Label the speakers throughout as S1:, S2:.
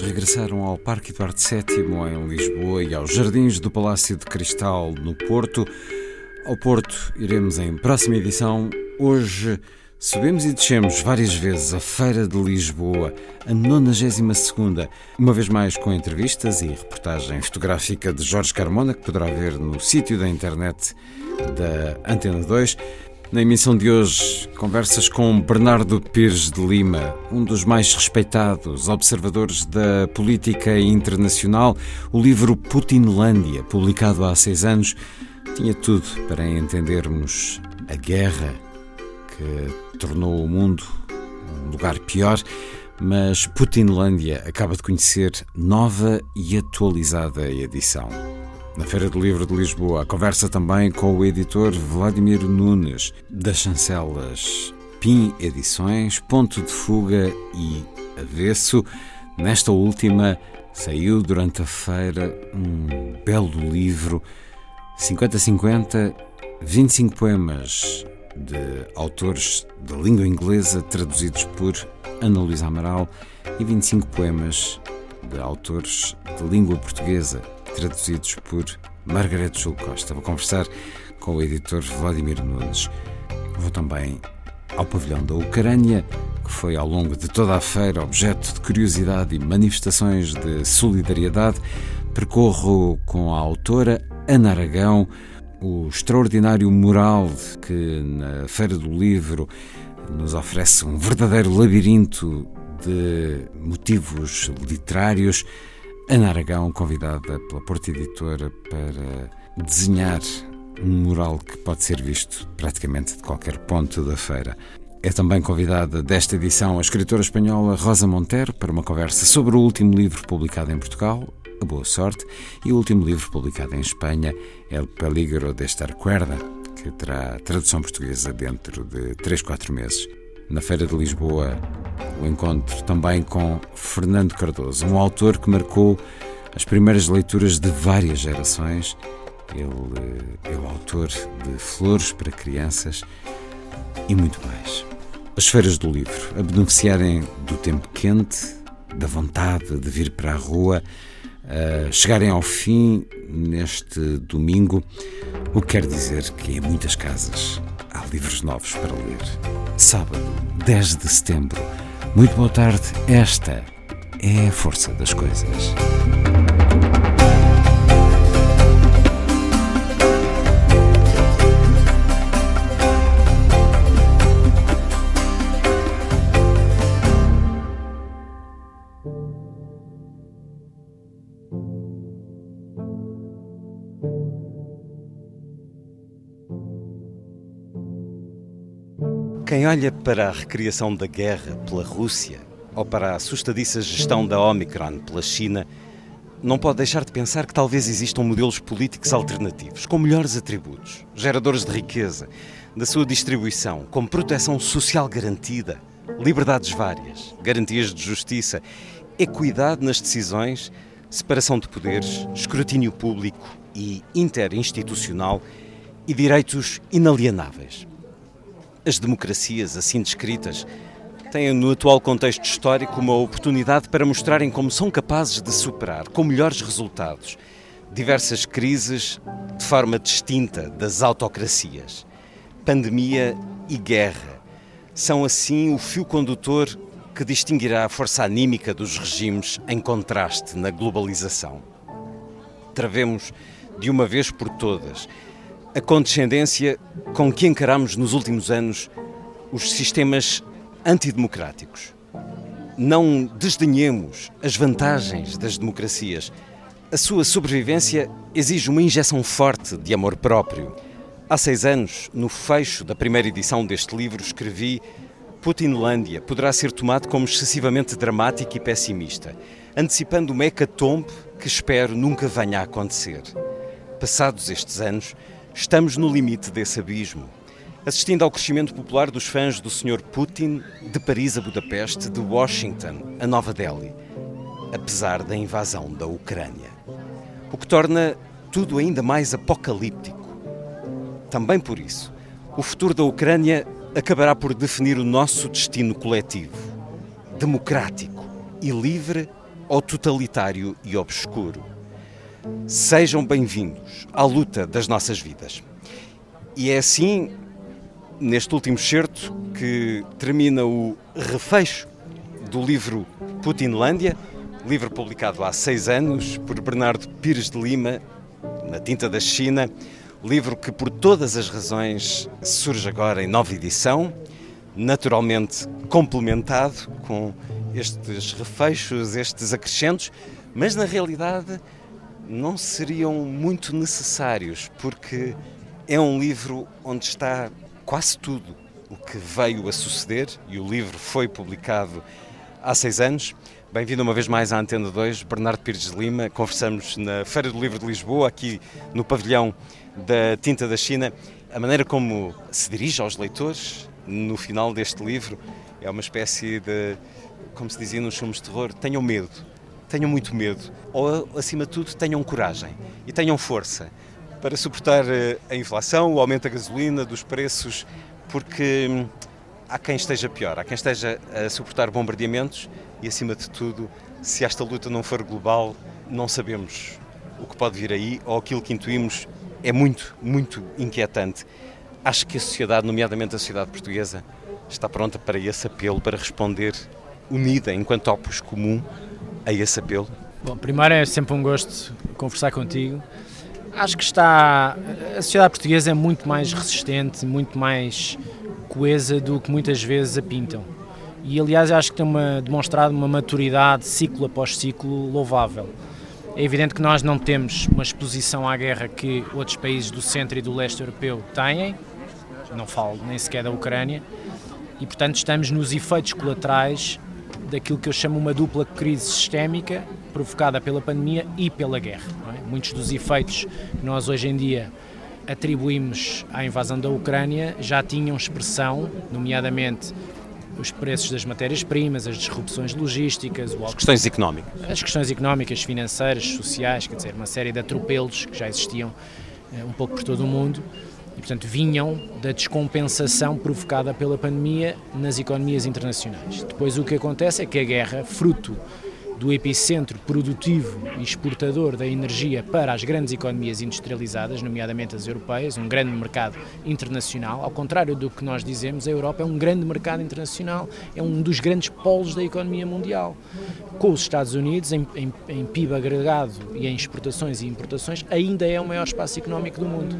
S1: Regressaram ao Parque Eduardo VII em Lisboa e aos Jardins do Palácio de Cristal no Porto. Ao Porto iremos em próxima edição. Hoje subimos e descemos várias vezes a Feira de Lisboa, a 92 uma vez mais com entrevistas e reportagem fotográfica de Jorge Carmona, que poderá ver no sítio da internet da Antena 2. Na emissão de hoje, conversas com Bernardo Pires de Lima, um dos mais respeitados observadores da política internacional. O livro Putinlândia, publicado há seis anos, tinha tudo para entendermos a guerra que tornou o mundo um lugar pior. Mas Putinlândia acaba de conhecer nova e atualizada edição. Na Feira do Livro de Lisboa, a conversa também com o editor Vladimir Nunes, das chancelas PIN Edições, Ponto de Fuga e Avesso. Nesta última, saiu durante a feira um belo livro, 50-50, 25 poemas de autores de língua inglesa traduzidos por Ana Luísa Amaral e 25 poemas de autores de língua portuguesa traduzidos por Margaret Jul Costa. Vou conversar com o editor Vladimir Nunes. Vou também ao pavilhão da Ucrânia, que foi ao longo de toda a feira objeto de curiosidade e manifestações de solidariedade. Percorro com a autora Ana Aragão o extraordinário mural que na Feira do Livro nos oferece um verdadeiro labirinto de motivos literários. Ana Aragão, convidada pela Porta Editora para desenhar um mural que pode ser visto praticamente de qualquer ponto da feira. É também convidada desta edição a escritora espanhola Rosa Montero para uma conversa sobre o último livro publicado em Portugal, A Boa Sorte, e o último livro publicado em Espanha, El Peligro de Estar Cuerda, que terá tradução portuguesa dentro de 3, 4 meses. Na Feira de Lisboa, o encontro também com Fernando Cardoso, um autor que marcou as primeiras leituras de várias gerações. Ele é o autor de Flores para Crianças e muito mais. As feiras do livro, a beneficiarem do tempo quente, da vontade de vir para a rua, a chegarem ao fim neste domingo, o que quer dizer que em muitas casas há livros novos para ler. Sábado, 10 de setembro. Muito boa tarde. Esta é a força das coisas. Quem olha para a recriação da guerra pela Rússia ou para a assustadiça gestão da Omicron pela China, não pode deixar de pensar que talvez existam modelos políticos alternativos, com melhores atributos, geradores de riqueza, da sua distribuição, com proteção social garantida, liberdades várias, garantias de justiça, equidade nas decisões, separação de poderes, escrutínio público e interinstitucional e direitos inalienáveis. As democracias assim descritas têm no atual contexto histórico uma oportunidade para mostrarem como são capazes de superar, com melhores resultados, diversas crises de forma distinta das autocracias. Pandemia e guerra são assim o fio condutor que distinguirá a força anímica dos regimes em contraste na globalização. Travemos de uma vez por todas a condescendência com que encaramos nos últimos anos os sistemas antidemocráticos. Não desdenhemos as vantagens das democracias. A sua sobrevivência exige uma injeção forte de amor próprio. Há seis anos, no fecho da primeira edição deste livro, escrevi Putinlândia poderá ser tomado como excessivamente dramático e pessimista, antecipando uma hecatombe que espero nunca venha a acontecer. Passados estes anos, estamos no limite desse abismo assistindo ao crescimento popular dos fãs do Sr. Putin de Paris a Budapeste, de Washington a Nova Delhi, apesar da invasão da Ucrânia. O que torna tudo ainda mais apocalíptico. Também por isso, o futuro da Ucrânia acabará por definir o nosso destino coletivo, democrático e livre ou totalitário e obscuro. Sejam bem-vindos à luta das nossas vidas. E é assim neste último certo que termina o refecho do livro Putinlândia, livro publicado há seis anos por Bernardo Pires de Lima, na tinta da China, livro que por todas as razões surge agora em nova edição, naturalmente complementado com estes refechos, estes acrescentos, mas na realidade não seriam muito necessários, porque é um livro onde está quase tudo o que veio a suceder e o livro foi publicado há seis anos. Bem-vindo uma vez mais à Antena 2, Bernardo Pires de Lima. Conversamos na Feira do Livro de Lisboa, aqui no pavilhão da Tinta da China. A maneira como se dirige aos leitores no final deste livro é uma espécie de, como se dizia nos filmes de terror, tenham medo, tenham muito medo, ou acima de tudo tenham coragem e tenham força para suportar eh, a inflação, o aumento da gasolina, dos preços, porque hum, há quem esteja pior, há quem esteja a suportar bombardeamentos e, acima de tudo, se esta luta não for global, não sabemos o que pode vir aí ou aquilo que intuímos é muito, muito inquietante. Acho que a sociedade, nomeadamente a sociedade portuguesa, está pronta para esse apelo, para responder unida enquanto opus comum a esse apelo?
S2: Bom, primeiro é sempre um gosto conversar contigo. Acho que está. A sociedade portuguesa é muito mais resistente, muito mais coesa do que muitas vezes a pintam. E aliás, acho que tem uma, demonstrado uma maturidade, ciclo após ciclo, louvável. É evidente que nós não temos uma exposição à guerra que outros países do centro e do leste europeu têm, não falo nem sequer da Ucrânia, e portanto estamos nos efeitos colaterais daquilo que eu chamo uma dupla crise sistémica provocada pela pandemia e pela guerra. É? Muitos dos efeitos que nós hoje em dia atribuímos à invasão da Ucrânia já tinham expressão, nomeadamente os preços das matérias-primas, as disrupções logísticas,
S1: as questões económicas.
S2: As questões económicas, financeiras, sociais, quer dizer, uma série de atropelos que já existiam eh, um pouco por todo o mundo e, portanto, vinham da descompensação provocada pela pandemia nas economias internacionais. Depois, o que acontece é que a guerra, fruto do epicentro produtivo e exportador da energia para as grandes economias industrializadas, nomeadamente as europeias, um grande mercado internacional. Ao contrário do que nós dizemos, a Europa é um grande mercado internacional, é um dos grandes polos da economia mundial. Com os Estados Unidos, em, em, em PIB agregado e em exportações e importações, ainda é o maior espaço económico do mundo.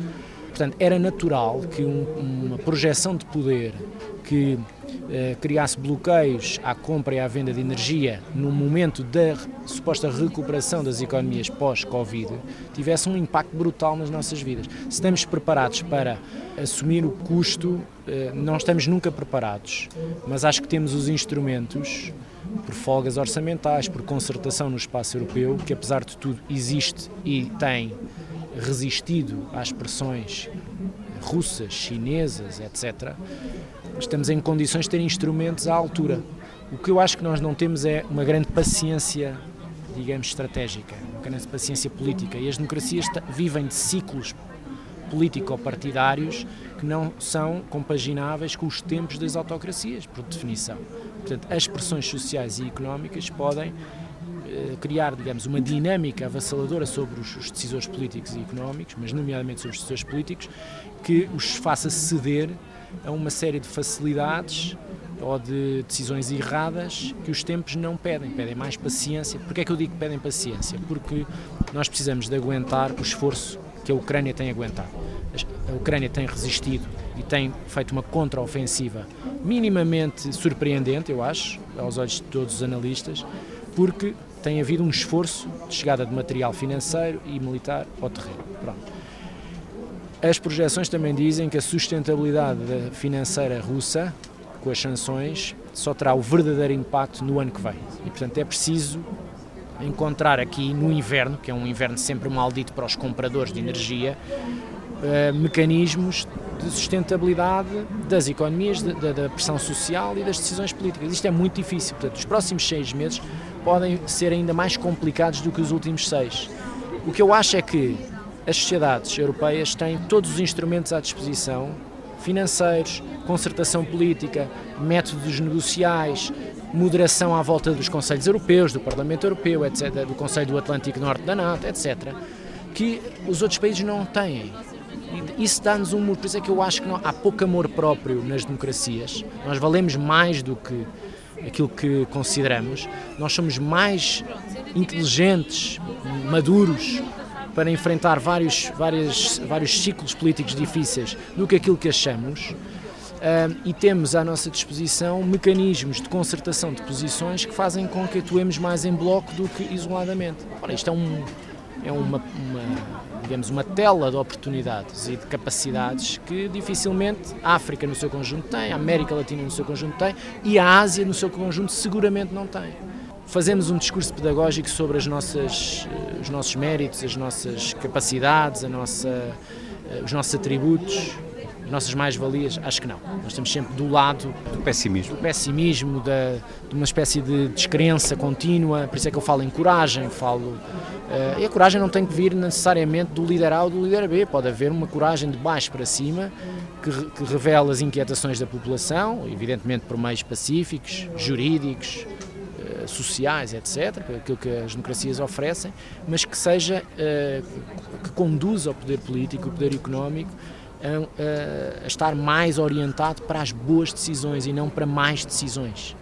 S2: Portanto, era natural que um, uma projeção de poder que eh, criasse bloqueios à compra e à venda de energia no momento da suposta recuperação das economias pós-Covid tivesse um impacto brutal nas nossas vidas. Se estamos preparados para assumir o custo, eh, não estamos nunca preparados, mas acho que temos os instrumentos por folgas orçamentais, por concertação no espaço europeu, que apesar de tudo existe e tem resistido às pressões russas, chinesas, etc., estamos em condições de ter instrumentos à altura. O que eu acho que nós não temos é uma grande paciência, digamos, estratégica, uma grande paciência política. E as democracias vivem de ciclos político-partidários que não são compagináveis com os tempos das autocracias, por definição. Portanto, as pressões sociais e económicas podem criar, digamos, uma dinâmica avassaladora sobre os, os, decisores políticos e económicos, mas nomeadamente sobre os decisores políticos, que os faça ceder a uma série de facilidades ou de decisões erradas que os tempos não pedem, pedem mais paciência. Porquê é que eu digo que pedem paciência? Porque nós precisamos de aguentar o esforço que a Ucrânia tem aguentado. A Ucrânia tem resistido e tem feito uma contraofensiva minimamente surpreendente, eu acho, aos olhos de todos os analistas, porque tem havido um esforço de chegada de material financeiro e militar ao terreno. Pronto. As projeções também dizem que a sustentabilidade financeira russa com as sanções só terá o verdadeiro impacto no ano que vem. E, portanto, é preciso encontrar aqui no inverno, que é um inverno sempre maldito para os compradores de energia, uh, mecanismos de sustentabilidade das economias, da, pressão social e das decisões políticas. Isto é muito difícil. Portanto, os próximos seis meses podem ser ainda mais complicados do que os últimos seis. O que eu acho é que as sociedades europeias têm todos os instrumentos à disposição financeiros, concertação política, métodos negociais, moderação à volta dos Conselhos Europeus, do Parlamento Europeu, etc., do Conselho do Atlântico Norte da NATO, etc., que os outros países não têm. Isso dá-nos um. Por isso é que eu acho que não, há pouco amor próprio nas democracias. Nós valemos mais do que aquilo que consideramos. Nós somos mais inteligentes, maduros, para enfrentar vários, vários, vários ciclos políticos difíceis do que aquilo que achamos. Uh, e temos à nossa disposição mecanismos de concertação de posições que fazem com que atuemos mais em bloco do que isoladamente. Ora, isto é, um, é uma, uma, digamos, uma tela de oportunidades e de capacidades que dificilmente a África no seu conjunto tem, a América Latina no seu conjunto tem e a Ásia no seu conjunto seguramente não tem. Fazemos um discurso pedagógico sobre as nossas, eh, os nossos méritos, as nossas capacidades, a nossa, eh, os nossos atributos, nossas mais-valias? Acho que não. Nós estamos sempre do lado
S1: do pessimismo,
S2: do pessimismo da, de uma espécie de descrença contínua. Por isso é que eu falo em coragem, falo. Uh, e a coragem não tem que vir necessariamente do líder A ou do líder B, pode haver uma coragem de baixo para cima que, que revela as inquietações da população, evidentemente por meios pacíficos, jurídicos, sociais, etc., aquilo que as democracias oferecem, mas que seja, eh, que conduza o poder político, o poder económico, a, a, estar mais orientado para as boas decisões e não para mais decisões.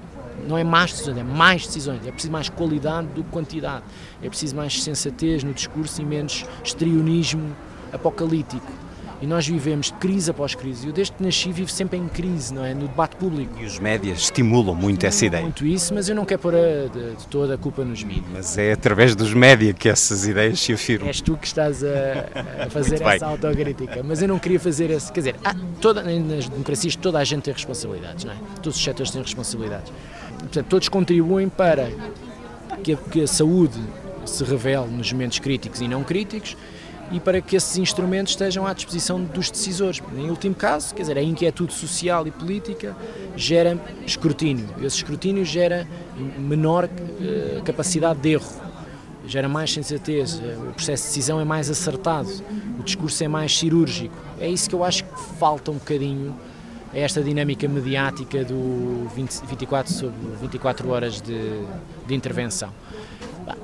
S2: Não é mais decisões, é mais decisões. É preciso mais qualidade do que quantidade. É preciso mais sensatez no discurso e menos estrionismo apocalíptico. E nós vivemos crise após crise. Eu, desde que nasci, vivo sempre em crise, não é? No debate público.
S1: E os médias estimulam muito essa ideia.
S2: Muito isso, mas eu não quero pôr a, de, de, toda a culpa nos mídias.
S1: Mas é através dos médias que essas ideias se afirmam.
S2: És tu que estás a, a fazer essa autocrítica. Mas eu não queria fazer esse. Quer dizer, há, toda, nas democracias toda a gente tem responsabilidades, não é? Todos os setores têm responsabilidades. Portanto, todos contribuem para que a, que a saúde se revele nos momentos críticos e não críticos e para que esses instrumentos estejam à disposição dos decisores. Em último caso, quer dizer, a inquietude social e política gera escrutínio. Esse escrutínio gera menor uh, capacidade de erro, gera mais sensatez, eh, o processo de decisão é mais acertado, o discurso é mais cirúrgico. É isso que eu acho que falta um bocadinho a esta dinâmica mediática do 20, 24 sobre 24 horas de, de intervenção.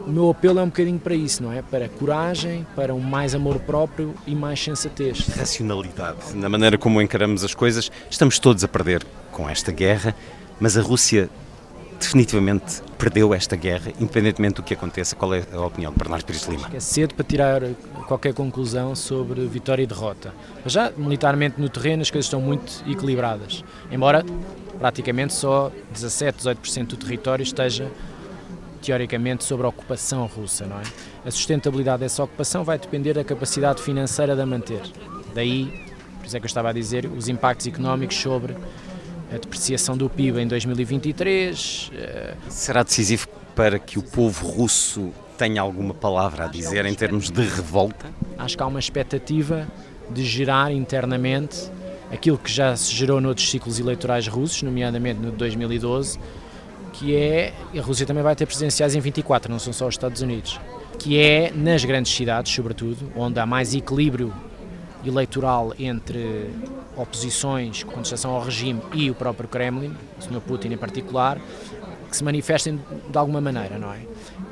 S2: O meu apelo é um bocadinho para isso, não é? Para coragem, para um mais amor próprio e mais sensatez.
S1: Racionalidade. Na maneira como encaramos as coisas, estamos todos a perder com esta guerra, mas a Rússia definitivamente perdeu esta guerra, independentemente do que aconteça. Qual é a opinião de Bernardo Pires Lima?
S2: É cedo para tirar qualquer conclusão sobre vitória e derrota. Mas já militarmente no terreno as coisas estão muito equilibradas, embora praticamente só 17, 18% do território esteja teoricamente, sobre a ocupação russa. Não é? A sustentabilidade dessa ocupação vai depender da capacidade financeira de a manter. Daí, por isso é que eu estava a dizer, os impactos económicos sobre a depreciação do PIB em 2023.
S1: Eh, Será decisivo para que o povo russo tenha alguma palavra a dizer em termos de revolta?
S2: Acho que há uma expectativa de gerar internamente aquilo que já se gerou noutros ciclos eleitorais russos, nomeadamente no de 2012, que é, a Rússia também vai ter presidenciais em 24, não são só os Estados Unidos, que é nas grandes cidades, sobretudo, onde há mais equilíbrio eleitoral entre oposições, contestação ao regime e o próprio Kremlin, o Sr. Putin em particular, que se manifestem de alguma maneira, não é?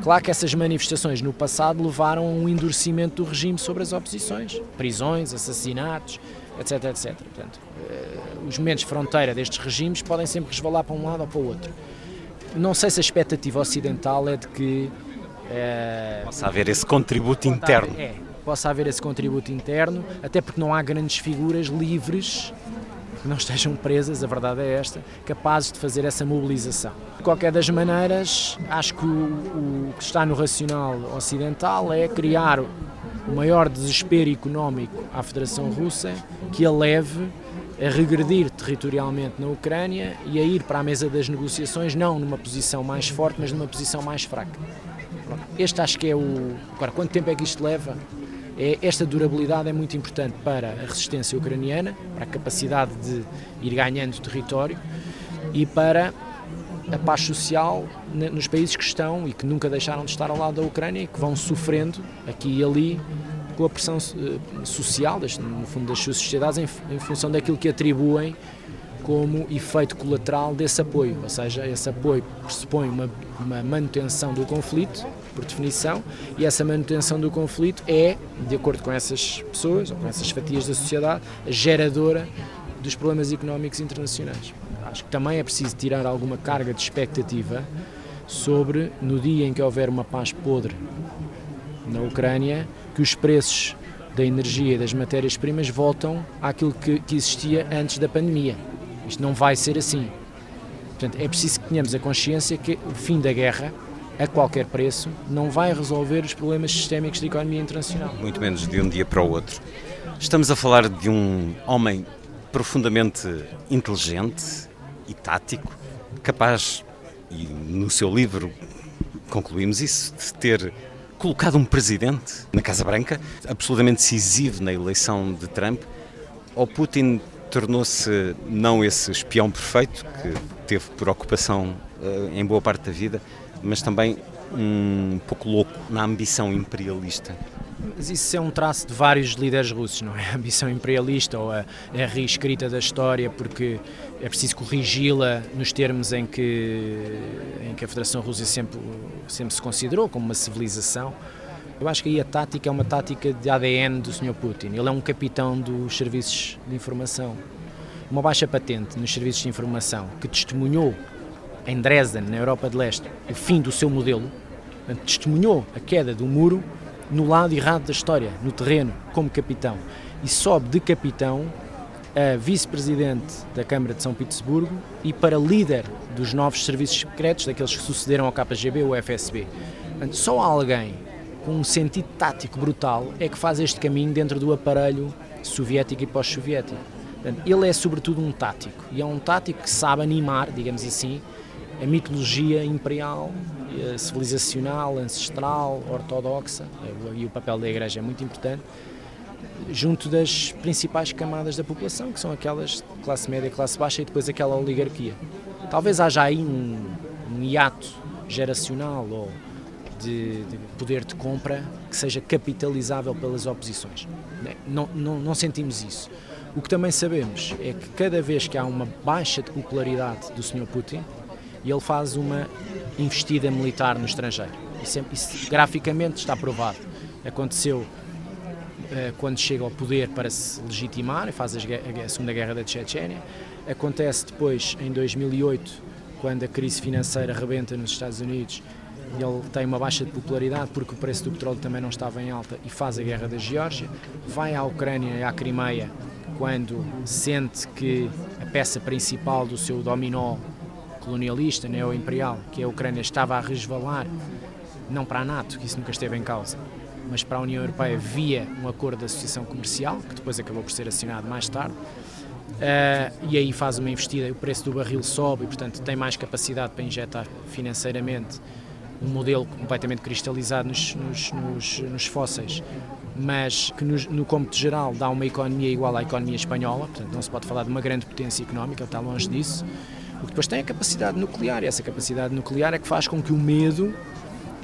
S2: Claro que essas manifestações no passado levaram a um endurecimento do regime sobre as oposições, prisões, assassinatos, etc, etc. Portanto, eh, os momentos de fronteira destes regimes podem sempre resvalar para um lado ou para o outro. Não sei se a expectativa ocidental é de que
S1: é, possa haver esse contributo interno.
S2: É, possa haver esse contributo interno, até porque não há grandes figuras livres que não estejam presas, a verdade é esta, capazes de fazer essa mobilização. De qualquer das maneiras, acho que o, o que está no racional ocidental é criar o maior desespero económico à Federação Russa que a leve a regredir territorialmente na Ucrânia e a ir para a mesa das negociações não numa posição mais forte, mas numa posição mais fraca. Este acho que é o. Agora, quanto tempo é que isto leva? É, esta durabilidade é muito importante para a resistência ucraniana, para a capacidade de ir ganhando território e para a paz social nos países que estão e que nunca deixaram de estar ao lado da Ucrânia e que vão sofrendo aqui e ali com a pressão eh, social, no fundo, das suas sociedades, em, função daquilo que atribuem como efeito colateral desse apoio, ou seja, esse apoio pressupõe uma, uma, manutenção do conflito, por definição, e essa manutenção do conflito é, de acordo com essas pessoas, ou com essas fatias da sociedade, geradora dos problemas económicos internacionais. Acho que também é preciso tirar alguma carga de expectativa sobre, no dia em que houver uma paz podre na Ucrânia, que os preços da energia e das matérias-primas voltam àquilo que, que existia antes da pandemia isto não vai ser assim. Portanto, é preciso que tenhamos a consciência que o fim da guerra, a qualquer preço, não vai resolver os problemas sistémicos da economia internacional.
S1: Muito menos de um dia para o outro. Estamos a falar de um homem profundamente inteligente e tático, capaz, e no seu livro concluímos isso, de ter colocado um presidente na Casa Branca, absolutamente decisivo na eleição de Trump. Ou Putin tornou-se não esse espião perfeito que teve por ocupação uh, em boa parte da vida, mas também um pouco louco na ambição imperialista.
S2: Mas isso é um traço de vários líderes russos, não é? A ambição imperialista ou a, a reescrita da história, porque é preciso corrigi-la nos termos em que, em que a Federação Russa sempre, sempre se considerou como uma civilização. Eu acho que aí a tática é uma tática de ADN do Sr. Putin. Ele é um capitão dos serviços de informação. Uma baixa patente nos serviços de informação que testemunhou em Dresden, na Europa de Leste, o fim do seu modelo, testemunhou a queda do muro no lado errado da história, no terreno, como capitão. E sobe de capitão a vice-presidente da Câmara de São Petersburgo e para líder dos novos serviços secretos, daqueles que sucederam ao KGB ao FSB. Só alguém com um sentido tático brutal, é que faz este caminho dentro do aparelho soviético e pós-soviético. Ele é sobretudo um tático, e é um tático que sabe animar, digamos assim, a mitologia imperial, eh, civilizacional, ancestral, ortodoxa, eh, e o papel da Igreja é muito importante, junto das principais camadas da população, que são aquelas de classe média, classe baixa e depois aquela oligarquia. Talvez haja aí um, um hiato geracional ou de, de, poder de compra que seja capitalizável pelas oposições. Né? Não, não, não sentimos isso. O que também sabemos é que cada vez que há uma baixa de popularidade do Sr. Putin, ele faz uma investida militar no estrangeiro. Isso, é, isso graficamente está provado. Aconteceu uh, quando chega ao poder para se legitimar, faz a Segunda Guerra da Chechênia. Acontece depois, em 2008, quando a crise financeira rebenta nos Estados Unidos ele tem uma baixa de popularidade porque o preço do petróleo também não estava em alta e faz a guerra da Geórgia, vai à Ucrânia e à Crimeia quando sente que a peça principal do seu dominó colonialista, neo-imperial, que é a Ucrânia, estava a resvalar, não para a NATO, que isso nunca esteve em causa, mas para a União Europeia via um acordo de associação comercial, que depois acabou por ser assinado mais tarde, uh, e aí faz uma investida, o preço do barril sobe e, portanto, tem mais capacidade para injetar financeiramente um modelo completamente cristalizado nos, nos, nos, nos fósseis, mas que no, no cômputo geral dá uma economia igual à economia espanhola, portanto não se pode falar de uma grande potência económica, está longe disso. O que depois tem é a capacidade nuclear, e essa capacidade nuclear é que faz com que o medo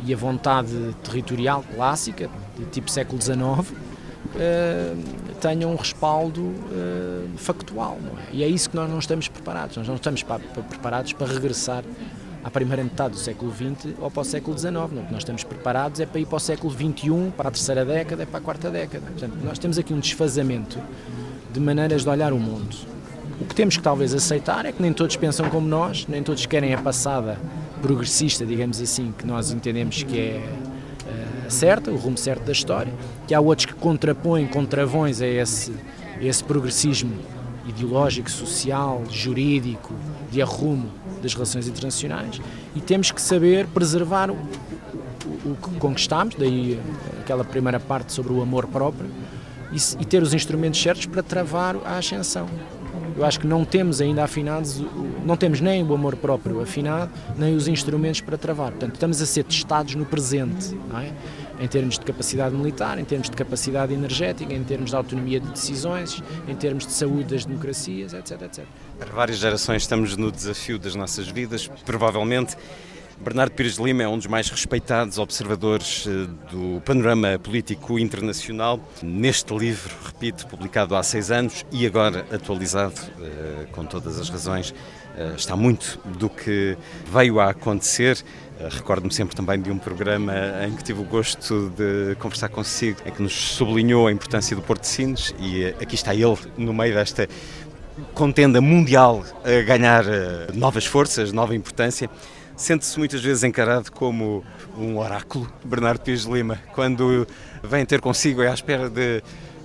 S2: e a vontade territorial clássica, de tipo século XIX, uh, tenham um respaldo uh, factual. É? E é isso que nós não estamos preparados. Nós não estamos para, para, preparados para regressar à primeira metade do século XX ou para o século XIX. Não. O que nós estamos preparados é para ir para o século XXI, para a terceira década, para a quarta década. Portanto, nós temos aqui um desfazamento de maneiras de olhar o mundo. O que temos que talvez aceitar é que nem todos pensam como nós, nem todos querem a passada progressista, digamos assim, que nós entendemos que é uh, certa, o rumo certo da história, que há outros que contrapõem contravões a esse, a esse progressismo ideológico, social, jurídico, de arrumo das relações internacionais e temos que saber preservar o, o, que conquistamos, daí aquela primeira parte sobre o amor próprio, e, e ter os instrumentos certos para travar a ascensão. Eu acho que não temos ainda afinados, não temos nem o amor próprio afinado, nem os instrumentos para travar. Portanto, estamos a ser testados no presente, é? Em termos de capacidade militar, em termos de capacidade energética, em termos de autonomia de decisões, em termos de saúde das democracias, etc, etc.
S1: Para várias gerações estamos no desafio das nossas vidas, provavelmente Bernardo Pires de Lima é um dos mais respeitados observadores eh, do panorama político internacional. Neste livro, repito, publicado há seis anos e agora atualizado eh, com todas as razões, eh, está muito do que veio a acontecer. Recordo-me sempre também de um programa em que tive o gosto de conversar consigo, em que nos sublinhou a importância do Porto de Sines e aqui está ele no meio desta contenda mundial a ganhar novas forças, nova importância. Sente-se muitas vezes encarado como um oráculo, Bernardo Pires Lima, quando vem ter consigo, é à espera de.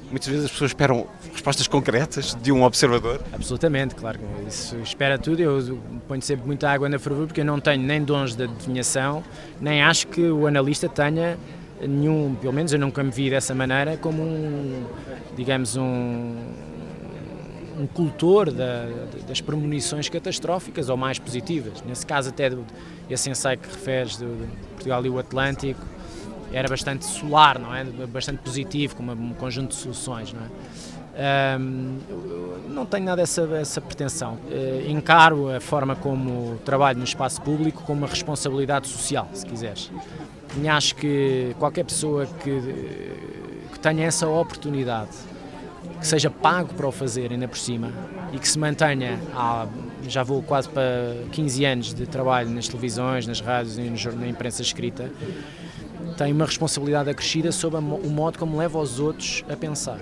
S1: Muitas vezes as pessoas esperam respostas concretas de um observador.
S2: Absolutamente, claro. Isso espera tudo. Eu ponho sempre muita água na fervura porque eu não tenho nem dons de adivinhação, nem acho que o analista tenha nenhum, pelo menos eu nunca me vi dessa maneira, como um, digamos, um um cultor da, das premonições catastróficas ou mais positivas. Nesse caso, até do, esse ensaio que referes do, do Portugal e o Atlântico era bastante solar, não é? Bastante positivo, com um conjunto de soluções, não é? Não tenho nada essa, essa pretensão. Uh, encaro a forma como trabalho no espaço público como uma responsabilidade social, se quiseres. E acho que qualquer pessoa que, que tenha essa oportunidade que seja pago para o fazer ainda por cima e que se mantenha, há, já vou quase para 15 anos de trabalho nas televisões, nas rádios e na imprensa escrita, tem uma responsabilidade acrescida sobre o modo como leva os outros a pensar.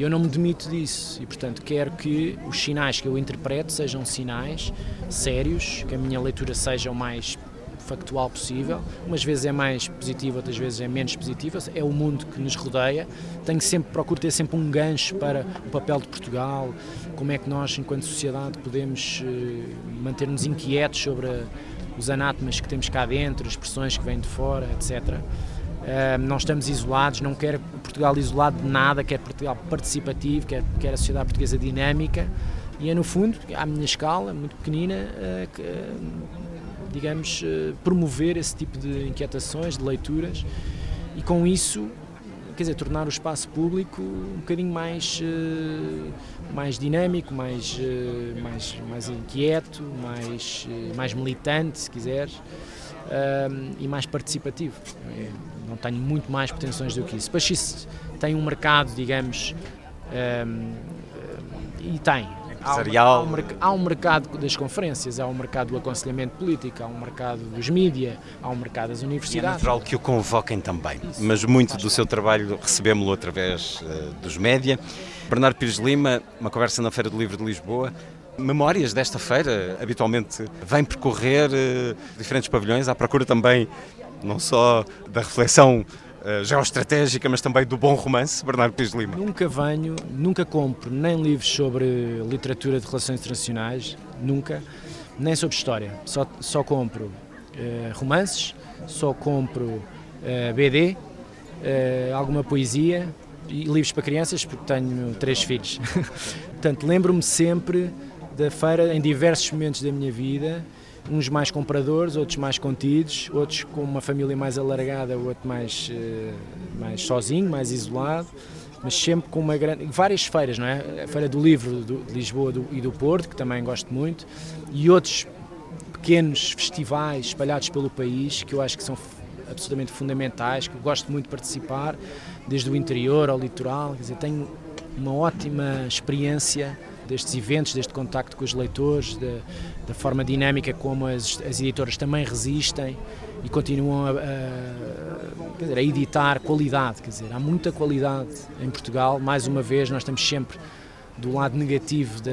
S2: E eu não me demito disso e, portanto, quero que os sinais que eu interpreto sejam sinais sérios, que a minha leitura seja o mais factual possível. Umas vezes é mais positivo, outras vezes é menos positivo. É o mundo que nos rodeia. Tenho sempre, procuro ter sempre um gancho para o papel de Portugal, como é que nós, enquanto sociedade, podemos uh, manter-nos inquietos sobre os anátemas que temos cá dentro, as pressões que vêm de fora, etc. Não estamos isolados, não quero Portugal isolado de nada, quero Portugal participativo, quero, a sociedade portuguesa dinâmica e é no fundo, à minha escala, muito pequenina, uh, que, digamos, eh, promover esse tipo de inquietações, de leituras e com isso, quer dizer, tornar o espaço público um bocadinho mais, eh, mais dinâmico, mais, eh, mais, mais inquieto, mais, mais militante, se quiseres, e mais participativo. Não tenho muito mais pretensões do que isso. Isso tem um mercado, digamos, e tem,
S1: empresarial.
S2: Há um, há um, mercado das conferências, há um mercado do aconselhamento político, há um mercado dos mídia, há um mercado das universidades.
S1: E é natural que o convoquem também, Isso. mas muito do seu trabalho recebemos-lo através uh, dos média. Bernardo Pires Lima, uma conversa na Feira do Livro de Lisboa. Memórias desta feira, habitualmente vem percorrer uh, diferentes pavilhões à procura também não só da reflexão uh, geoestratégica, mas também do bom romance, Bernardo Pires Lima?
S2: Nunca venho, nunca compro nem livros sobre literatura de relações internacionais, nunca, nem sobre história. Só, só compro uh, romances, só compro uh, eh, BD, alguma poesia e livros para crianças, porque tenho três filhos. Portanto, lembro-me sempre da feira em diversos momentos da minha vida uns mais compradores, outros mais contidos, outros com uma família mais alargada, outro mais, eh, mais sozinho, mais isolado, mas sempre com uma grande. várias feiras, não é? A Feira do Livro de Lisboa e do Porto, que também gosto muito, e outros pequenos festivais espalhados pelo país que eu acho que são absolutamente fundamentais, que eu gosto muito de participar, desde o interior ao litoral, quer dizer, tenho uma ótima experiência destes eventos, deste contacto com os leitores, da, da forma dinâmica como as, as, editoras também resistem e continuam a, a, dizer, a, editar qualidade. Quer dizer, há muita qualidade em Portugal. Mais uma vez, nós estamos sempre do lado negativo da,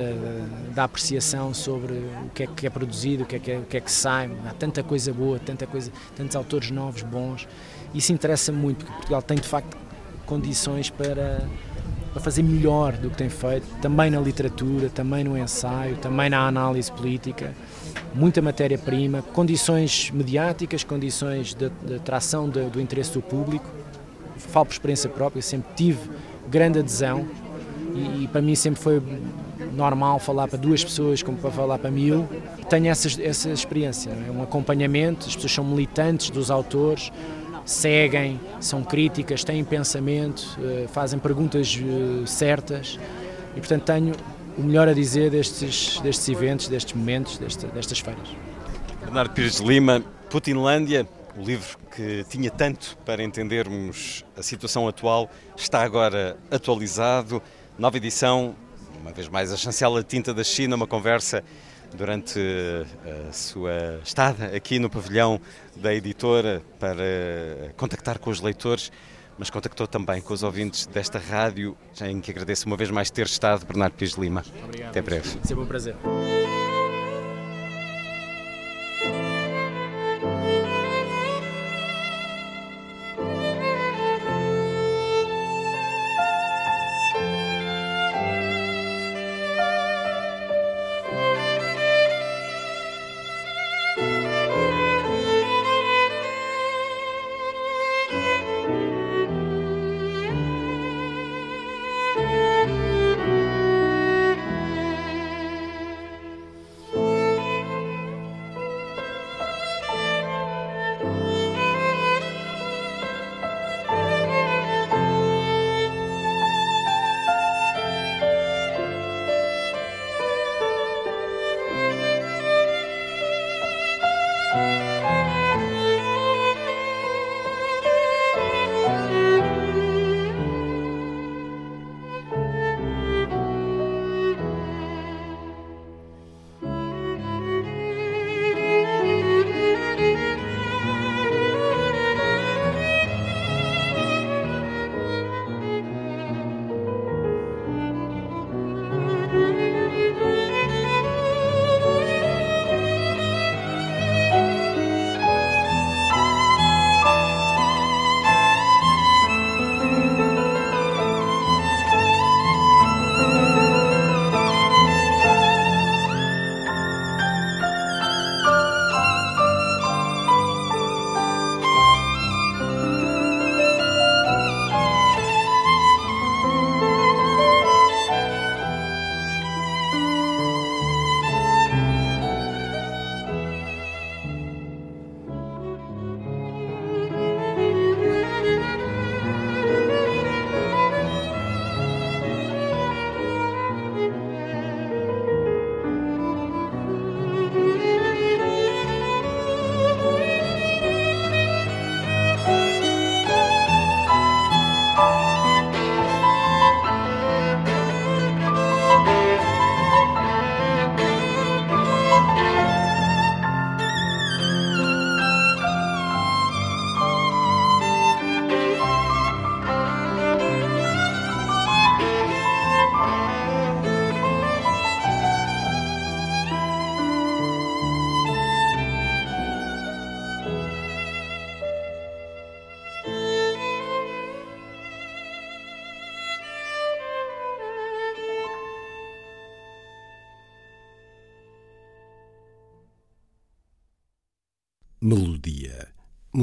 S2: da apreciação sobre o que é que é produzido, o que é que, é, o que é que sai. Há tanta coisa boa, tanta coisa, tantos autores novos, bons. Isso interessa muito, porque Portugal tem de facto condições para para fazer melhor do que tem feito, também na literatura, também no ensaio, também na análise política. Muita matéria-prima, condições mediáticas, condições de, de atração de, do interesse do público. Falo por experiência própria, sempre tive grande adesão e, e para mim sempre foi normal falar para duas pessoas como para falar para mil. Tenho essa, essa experiência, é? um acompanhamento, as pessoas são militantes dos autores, seguem, são críticas, têm pensamento, eh, fazem perguntas eh, certas e, portanto, tenho o melhor a dizer destes, destes eventos, destes momentos, destas feiras.
S1: Bernardo Pires de Lima, Putinlândia, o livro que tinha tanto para entendermos a situação atual, está agora atualizado, nova edição, uma vez mais a chancela tinta da China, uma conversa durante a sua estada aqui no pavilhão da editora para contactar com os leitores, mas contactou também com os ouvintes desta rádio, em que agradeço uma vez mais ter estado, Bernardo Pires Lima.
S2: Obrigado.
S1: Até breve.
S2: Sempre um prazer.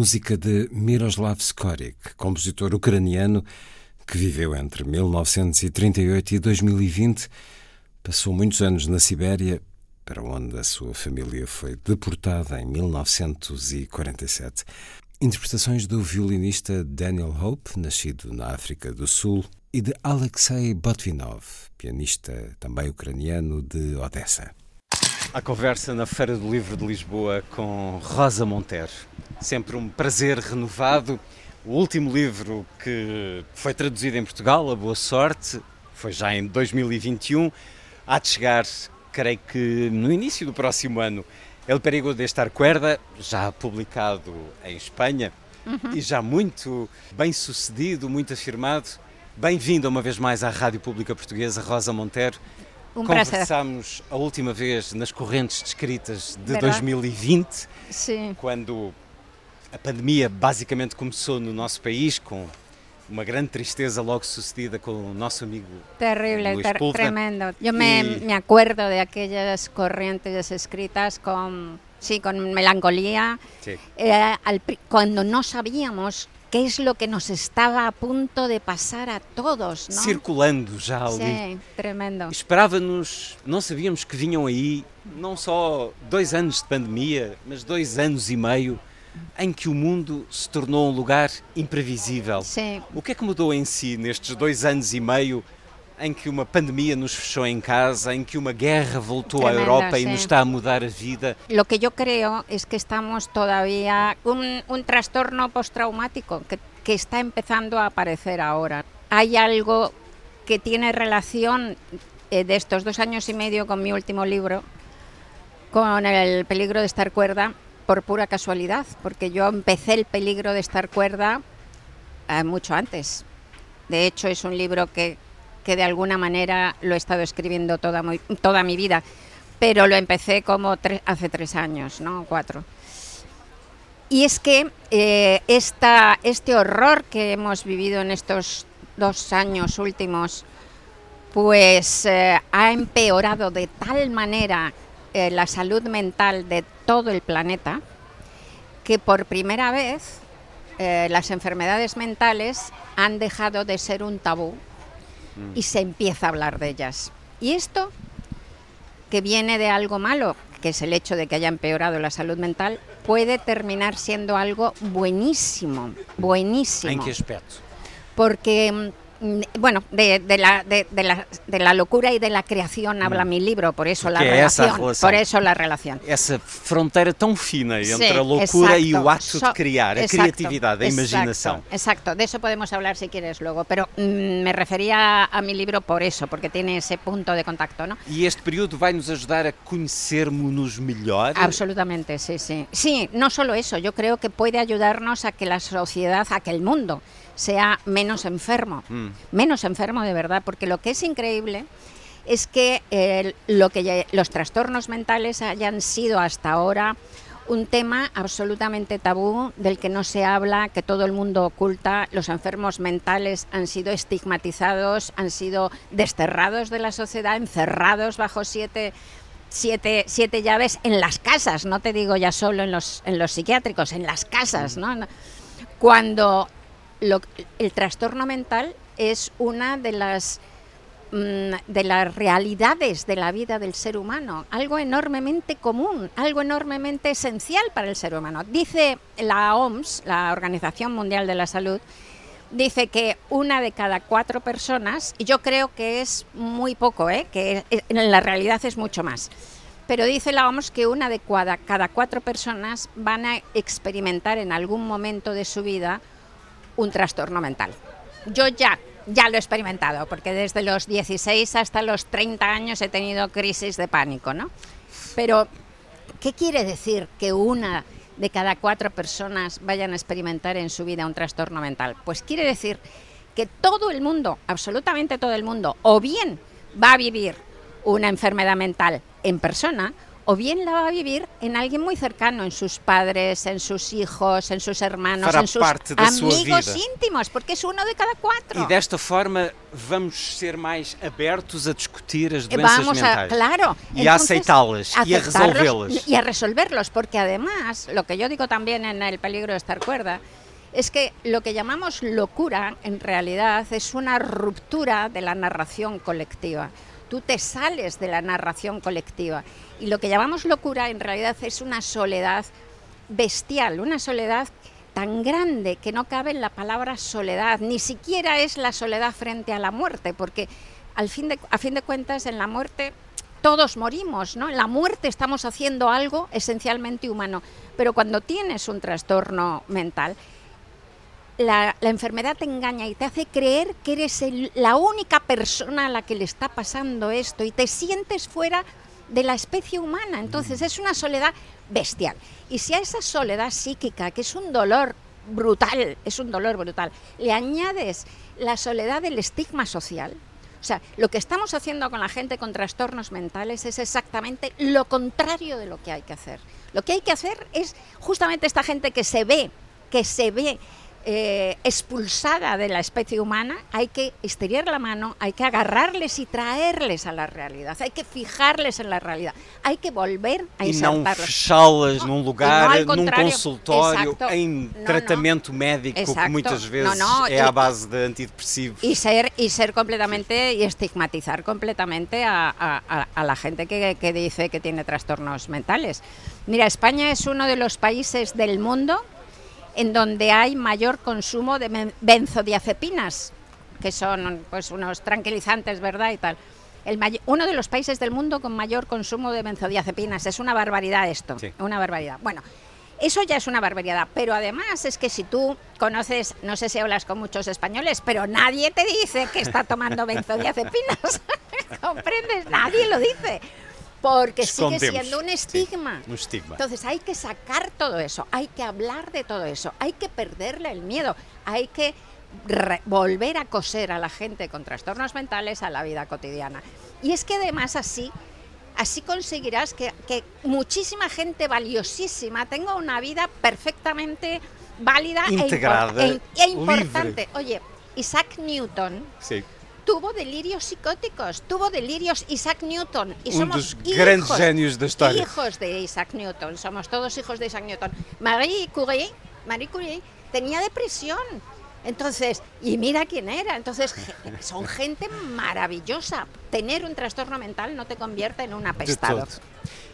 S1: Música de Miroslav Skorik, compositor ucraniano que viveu entre 1938 e 2020. Passou muitos anos na Sibéria, para onde a sua família foi deportada em 1947. Interpretações do violinista Daniel Hope, nascido na África do Sul, e de Alexei Botvinov, pianista também ucraniano de Odessa. à conversa na Feira do Livro de Lisboa com Rosa Monteiro. Sempre um prazer renovado. O último livro que foi traduzido em Portugal, A Boa Sorte, foi já em 2021. Há de chegar, creio que no início do próximo ano, El Perigo de Estar Cuerda, já publicado em Espanha uhum. e já muito bem sucedido, muito afirmado. Bem-vindo uma vez mais à Rádio Pública Portuguesa, Rosa Monteiro.
S3: Um
S1: Conversámos a última vez nas correntes descritas de Verdade? 2020,
S3: Sim.
S1: quando a pandemia basicamente começou no nosso país com uma grande tristeza logo sucedida con o noso amigo
S3: Terrible,
S1: ter
S3: tremendo. Yo me, y... me acuerdo de aquellas corrientes escritas con, sí, con melancolía,
S1: sí.
S3: eh, al, cuando no sabíamos qué es lo que nos estaba a punto de pasar a todos, ¿no?
S1: Circulando já ali.
S3: Sim, tremendo.
S1: Esperava-nos, não sabíamos que vinham aí não só dois anos de pandemia, mas dois anos e meio em que o mundo se tornou um lugar imprevisível.
S3: Sim.
S1: O que é que mudou em si nestes dois anos e meio em que uma pandemia nos fechou em casa, em que uma guerra voltou Tremenda, à Europa y nos está a mudar a vida.
S3: Lo que yo creo es que estamos todavía un, un trastorno postraumático que, que está empezando a aparecer ahora. Hay algo que tiene relación eh, de estos dos años y medio con mi último libro, con el peligro de estar cuerda, por pura casualidad, porque yo empecé el peligro de estar cuerda eh, mucho antes. De hecho, es un libro que, que, de alguna manera lo he estado escribiendo toda, toda mi vida, pero lo empecé como hace tres años, ¿no? Cuatro. Y es que eh, esta, este horror que hemos vivido en estos dos años últimos, pues eh, ha empeorado de tal manera la salud mental de todo el planeta, que por primera vez eh, las enfermedades mentales han dejado de ser un tabú y se empieza a hablar de ellas. Y esto, que viene de algo malo, que es el hecho de que haya empeorado la salud mental, puede terminar siendo algo buenísimo, buenísimo.
S1: ¿En qué?
S3: Porque Mm, bueno, de, de, la, de, de, la, de la locura y de la creación habla mm. mi libro, por eso la relación, por eso la relación.
S1: Esa frontera tão fina entre sí, a loucura e o acto so, de criar, a exacto, criatividade, a imaginação.
S3: Exacto, exacto, de eso podemos hablar si quieres luego, pero mm, me refería a mi libro por eso, porque tiene ese punto de contacto, ¿no?
S1: E este período vai nos ajudar a conhecermos-nos melhor?
S3: Absolutamente, sí, sí. Sí, no solo eso, yo creo que puede ayudarnos a que la sociedad, a que el mundo sea menos enfermo, mm. menos enfermo de verdad, porque lo que es increíble es que eh, lo que los trastornos mentales hayan sido hasta ahora un tema absolutamente tabú del que no se habla, que todo el mundo oculta. Los enfermos mentales han sido estigmatizados, han sido desterrados de la sociedad, encerrados bajo siete, siete, siete llaves en las casas, no te digo ya solo en los, en los psiquiátricos, en las casas, ¿no? Cuando el trastorno mental es una de las mm, de las realidades de la vida del ser humano, algo enormemente común, algo enormemente esencial para el ser humano. Dice la OMS, la Organización Mundial de la Salud, dice que una de cada cuatro personas, y yo creo que es muy poco, ¿eh? que en la realidad es mucho más, pero dice la OMS que una de cada cuatro personas van a experimentar en algún momento de su vida un trastorno mental. Yo ya, ya lo he experimentado, porque desde los 16 hasta los 30 años he tenido crisis de pánico, ¿no? Pero, ¿qué quiere decir que una de cada cuatro personas vayan a experimentar en su vida un trastorno mental? Pues quiere decir que todo el mundo, absolutamente todo el mundo, o bien va a vivir una enfermedad mental en persona, o bien la va a vivir en alguien muy cercano, en sus padres, en sus hijos, en sus hermanos,
S1: Fará
S3: en sus
S1: parte da
S3: amigos
S1: sua vida.
S3: íntimos, porque es uno de cada cuatro.
S1: E desta forma vamos ser mais abertos a discutir as doenças
S3: Vamos a, claro.
S1: E a aceitá-las e a resolvê-las.
S3: Y a resolverlos, porque además, lo que yo digo también en el peligro de estar cuerda, es que lo que llamamos locura en realidad es una ruptura de la narración colectiva. Tú te sales de la narración colectiva y lo que llamamos locura en realidad es una soledad bestial, una soledad tan grande que no cabe en la palabra soledad, ni siquiera es la soledad frente a la muerte, porque al fin de, a fin de cuentas en la muerte todos morimos, ¿no? En la muerte estamos haciendo algo esencialmente humano. Pero cuando tienes un trastorno mental, la, la enfermedad te engaña y te hace creer que eres el- la única persona a la que le está pasando esto y te sientes fuera de la especie humana. Entonces es una soledad bestial. Y si a esa soledad psíquica, que es un dolor brutal, es un dolor brutal, le añades la soledad del estigma social, o sea, lo que estamos haciendo con la gente con trastornos mentales es exactamente lo contrario de lo que hay que hacer. Lo que hay que hacer es justamente esta gente que se ve, que se ve eh, expulsada de la especie humana, hay que estirar la mano, hay que agarrarles y traerles a la realidad, hay que fijarles en la realidad, hay que volver a
S1: E
S3: insertarlos. No,
S1: num
S3: e
S1: lugar,
S3: no,
S1: num
S3: contrário.
S1: consultório,
S3: Exacto.
S1: em
S3: No,
S1: tratamento médico, que
S3: Exacto.
S1: muitas
S3: No,
S1: vezes
S3: no,
S1: é
S3: e-
S1: à base de antidepressivos.
S3: y ser y ser completamente y estigmatizar completamente a, a- a- a la gente que, que dice que tiene trastornos mentales. Mira, España es uno de los países del mundo en donde hay mayor consumo de benzodiazepinas, que son pues unos tranquilizantes, ¿verdad? Y tal. El uno de los países del mundo con mayor consumo de benzodiazepinas. Es una barbaridad esto,
S1: Sí.
S3: una barbaridad. Bueno, eso ya es una barbaridad, pero además es que si tú conoces, no sé si hablas con muchos españoles, pero nadie te dice que está tomando benzodiazepinas. ¿Comprendes? Nadie lo dice. Porque sigue siendo un
S1: sí,
S3: estigma.
S1: un estigma.
S3: Entonces hay que sacar todo eso, hay que hablar de todo eso, hay que perderle el miedo, hay que volver a coser a la gente con trastornos mentales a la vida cotidiana. Y es que además así, así conseguirás que, que muchísima gente valiosísima tenga una vida perfectamente válida e impor- e, e
S1: libre.
S3: importante. Oye, Isaac Newton. Tuvo delirios psicóticos, tuvo delirios Isaac Newton. Y somos
S1: dos grandes
S3: hijos,
S1: génios da história.
S3: Hijos de Isaac Newton, somos todos hijos de Isaac Newton. Marie Curie, Marie Curie tenía depresión. Entonces, y mira quién era. Entonces, son gente maravillosa. Tener un trastorno mental no te convierte en un apestado.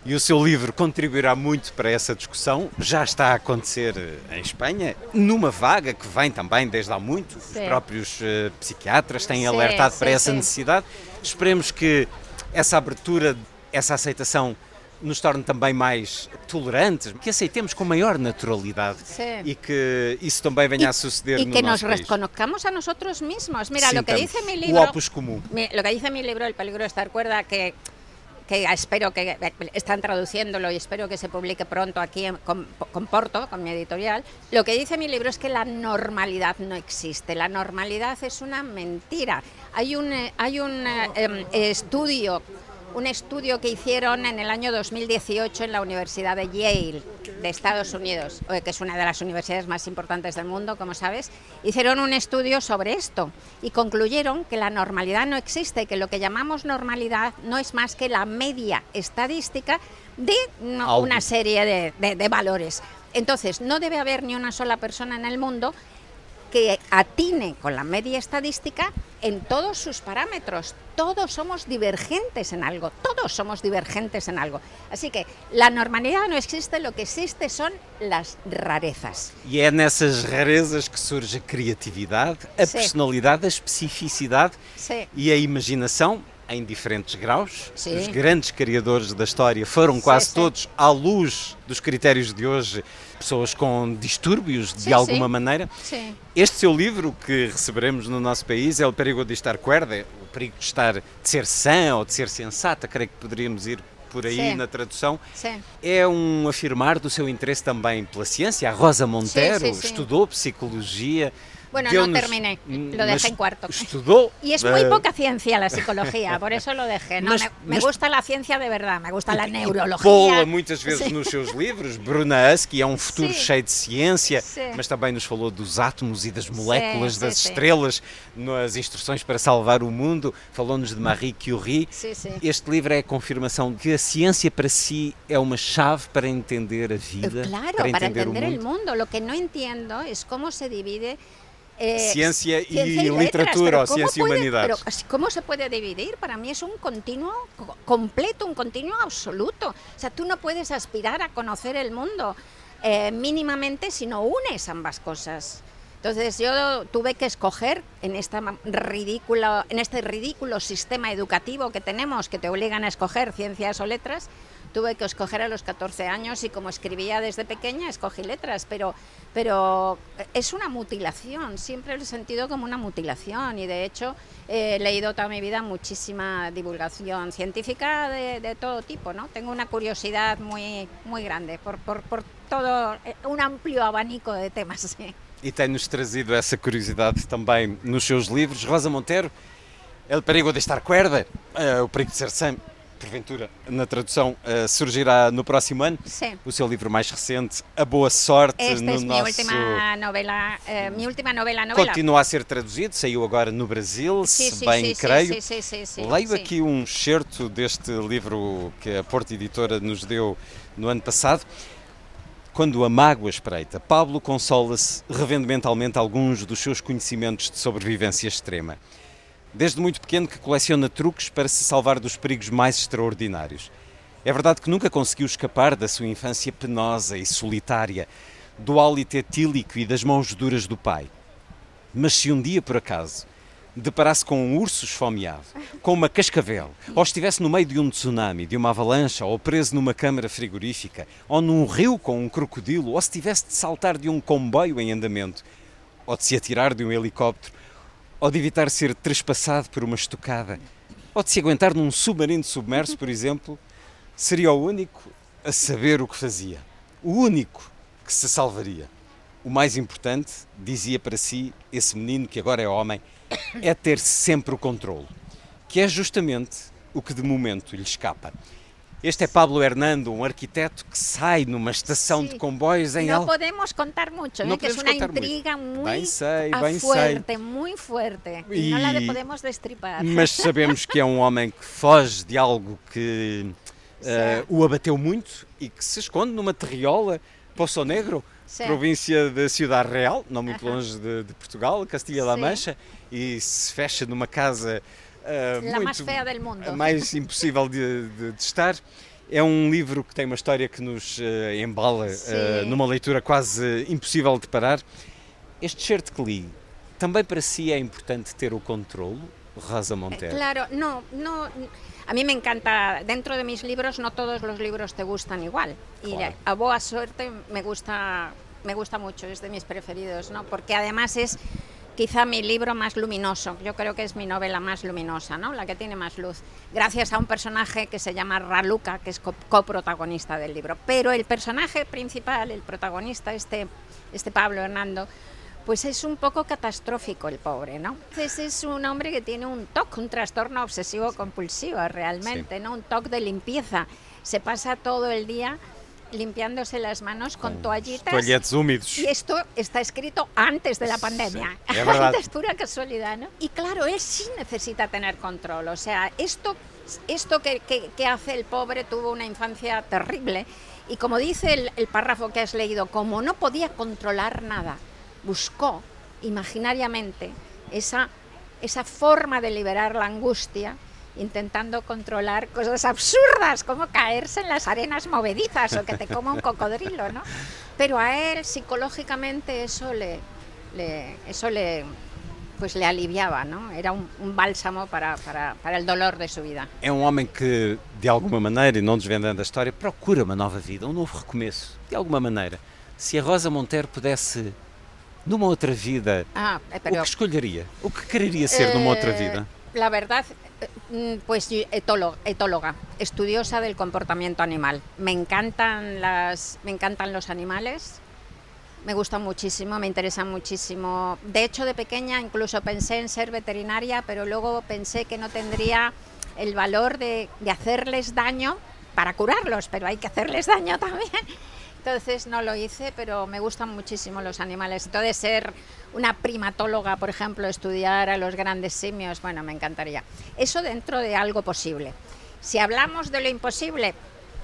S1: E o seu livro contribuirá muito para essa discussão. Já está a acontecer eh, em Espanha, numa vaga que vem também desde há muito. Os
S3: Sim.
S1: próprios eh, psiquiatras têm
S3: Sim,
S1: alertado para
S3: sim,
S1: essa
S3: sim.
S1: necessidade. Esperemos que essa abertura, essa aceitação nos torne também mais tolerantes, que aceitemos com maior naturalidade
S3: Sim.
S1: e que isso também venha a suceder
S3: y
S1: no
S3: que nos
S1: país.
S3: reconozcamos a nosotros mismos. Mira, lo que
S1: Sintamos
S3: dice mi libro. lo que dice mi libro, El peligro de estar cuerda, que, que espero que están traduciéndolo y espero que se publique pronto aquí con, con Porto, con mi editorial. Lo que dice mi libro es que la normalidad no existe. La normalidad es una mentira. Hay un, eh, hay un eh, em, estudio un estudio que hicieron en el año 2018 en la Universidad de Yale de Estados Unidos, que es una de las universidades más importantes del mundo, como sabes, hicieron un estudio sobre esto y concluyeron que la normalidad no existe, que lo que llamamos normalidad no es más que la media estadística de una serie de, de- de valores. Entonces, no debe haber ni una sola persona en el mundo que atine con la media estadística en todos sus parámetros. Todos somos divergentes en algo, todos somos divergentes en algo. Así que la normalidad no existe, lo que existe son las rarezas.
S1: E é nessas rarezas que surge a criatividade, a
S3: Sim.
S1: personalidade, a especificidade
S3: Sí.
S1: e a imaginação em diferentes graus.
S3: Sim.
S1: Os grandes criadores da história foram quase
S3: sim.
S1: todos, à luz dos critérios de hoje, pessoas com distúrbios de
S3: Sim,
S1: alguma
S3: sim.
S1: maneira.
S3: Sí.
S1: Este seu livro que receberemos no nosso país é O Perigo de Estar Cuerda, o perigo de estar de ser sã ou de ser sensata, creio que poderíamos ir por aí
S3: Sim.
S1: na tradução.
S3: Sí.
S1: É um afirmar do seu interesse também pela ciência. A Rosa Monteiro
S3: sim, sim.
S1: estudou psicologia.
S3: Bueno, no
S1: deu-nos-
S3: terminé, lo dejé en cuarto.
S1: Estudou.
S3: Y es muy
S1: eh,
S3: poca ciencia la psicología, por eso lo dejé. No,
S1: Mas-
S3: me, me
S1: mas-
S3: gusta la ciencia de verdad, me gusta la neurología.
S1: Pô-la muitas vezes nos seus livros. Bruna Husky é um futuro
S3: Sim.
S1: cheio de ciência,
S3: Sim.
S1: mas também nos falou dos átomos e das moléculas, das estrelas, nas instruções para salvar o mundo. Falou-nos de Marie Curie. Este livro é a confirmação de que a ciência para si é uma chave para entender a
S3: Eh,
S1: vida,
S3: Claro,
S1: para
S3: para
S1: entender,
S3: entender
S1: o mundo.
S3: mundo. Lo que no entiendo es cómo se divide. Eh,
S1: Ciencia y
S3: letras,
S1: literatura,
S3: pero
S1: o
S3: ¿cómo
S1: ciencia y humanidades.
S3: pero ¿Cómo se puede dividir? Para mí es un continuo co- completo, un continuo absoluto. O sea, tú no puedes aspirar a conocer el mundo eh, mínimamente si no unes ambas cosas. Entonces yo tuve que escoger en, esta ridículo, en este ridículo sistema educativo que tenemos, que te obligan a escoger ciencias o letras, tuve que escoger a los 14 años y como escribía desde pequeña, escogí letras, pero, pero es una mutilación, siempre lo he sentido como una mutilación y de hecho he leído toda mi vida muchísima divulgación científica de, de todo tipo, ¿no? Tengo una curiosidad muy, muy grande por, por, por todo eh, un amplio abanico de temas. Sí.
S1: E tem-nos trazido essa curiosidade também nos seus livros. Rosa Monteiro, El perigo de estar cuerda, uh, o perigo de ser sã, porventura, na tradução, uh, surgirá no próximo ano.
S3: Sim.
S1: O seu livro mais recente, A Boa Sorte,
S3: Esta
S1: no
S3: é
S1: nosso...
S3: última novela, uh, minha última novela, novela.
S1: Continua a ser traduzido, saiu agora no Brasil,
S3: Sim,
S1: se
S3: sim,
S1: bem creio.
S3: sim, sim, sim,
S1: Leio aqui um excerto deste livro que a Porta Editora nos deu no ano passado. Quando a mágoa espreita, Pablo consola-se revendo mentalmente alguns dos seus conhecimentos de sobrevivência extrema. Desde muito pequeno que coleciona truques para se salvar dos perigos mais extraordinários. É verdade que nunca conseguiu escapar da sua infância penosa e solitária, do hálito etílico e das mãos duras do pai. Mas se um dia, por acaso, deparasse com um urso esfomeado, com uma cascavel, ou estivesse no meio de um tsunami, de uma avalanche, ou preso numa câmara frigorífica, ou num rio com um crocodilo, ou se tivesse de saltar de um comboio em andamento, ou de se atirar de um helicóptero, ou de evitar ser trespassado por uma estocada, ou de se aguentar num submarino submerso, por exemplo, seria o único a saber o que fazia. O único que se salvaria. O mais importante, dizia para si esse menino que agora é homem, é ter sempre o controle, que é justamente o que de momento lhe escapa. Este é Pablo Hernando, um arquiteto que sai numa estação de
S3: Sí.
S1: comboios em Al...
S3: podemos contar mucho,
S1: No
S3: ¿eh? que
S1: contar mucho.
S3: intriga
S1: Bem sei,
S3: fuerte, muy fuerte. Y, no la de- podemos destripar.
S1: Mas sabemos que é um homem que foge de algo que eh, o abateu muito e que se esconde numa terriola, Poço Negro,
S3: Sim.
S1: província da Ciudad Real, não muito longe de, de Portugal, Castilha-La
S3: Sim.
S1: Mancha, e se fecha numa casa eh,
S3: La
S1: muito
S3: más fea del mundo.
S1: a mais impossível de, de- de estar. É um livro que tem uma história que nos eh, embala eh,
S3: Sim.
S1: numa leitura quase impossível de parar. Este certo que li, também para si é importante ter o controlo, Rosa Montero?
S3: Claro, no, no. A mí me encanta, dentro de mis libros, no todos los libros te gustan igual. Y
S1: Claro.
S3: a Boa Suerte me gusta, me gusta mucho, es de mis preferidos, ¿no? Porque además es quizá mi libro más luminoso. Yo creo que es mi novela más luminosa, ¿no? La que tiene más luz. Gracias a un personaje que se llama Raluca, que es co- coprotagonista del libro. Pero el personaje principal, el protagonista, este, este Pablo Hernando, pues es un poco catastrófico el pobre, ¿no? Entonces es un hombre que tiene un TOC, un trastorno obsesivo compulsivo realmente, ¿no? Un TOC de limpieza. Se pasa todo el día limpiándose las manos con toallitas.
S1: Úmidos.
S3: Y esto está escrito antes de la pandemia.
S1: Sí, es verdad.
S3: es pura casualidad, ¿no? Y claro, él sí necesita tener control. O sea, esto, esto que, que- que hace el pobre tuvo una infancia terrible. Y como dice el, el párrafo que has leído, como no podía controlar nada, buscó imaginariamente esa, esa forma de liberar la angustia intentando controlar cosas absurdas como caerse en las arenas movedizas o que te coma un cocodrilo, ¿no? Pero a él psicológicamente eso le, le- eso le pues le aliviaba, ¿no? Era un, un bálsamo para, para, para el dolor de su vida.
S1: É um homem que, de alguma maneira, e não desvendando a história, procura uma nova vida, um novo recomeço. De alguma maneira. Se a Rosa Monteiro pudesse, numa outra vida,
S3: Ah, eh,
S1: o
S3: pero
S1: que escolheria? O que quereria ser numa outra
S3: Eh,
S1: vida?
S3: La verdad, eh, mm, pues yo- etóloga, etóloga, estudiosa del comportamiento animal. Me encantan las, me encantan los animales. Me gustan muchísimo, me interesan muchísimo. De hecho, de pequeña incluso pensé en ser veterinaria, pero luego pensé que no tendría el valor de, de hacerles daño para curarlos, pero hay que hacerles daño también. Entonces no lo hice, pero me gustan muchísimo los animales. Entonces ser una primatóloga, por ejemplo, estudiar a los grandes simios, bueno, me encantaría. Eso dentro de algo posible. Si hablamos de lo imposible,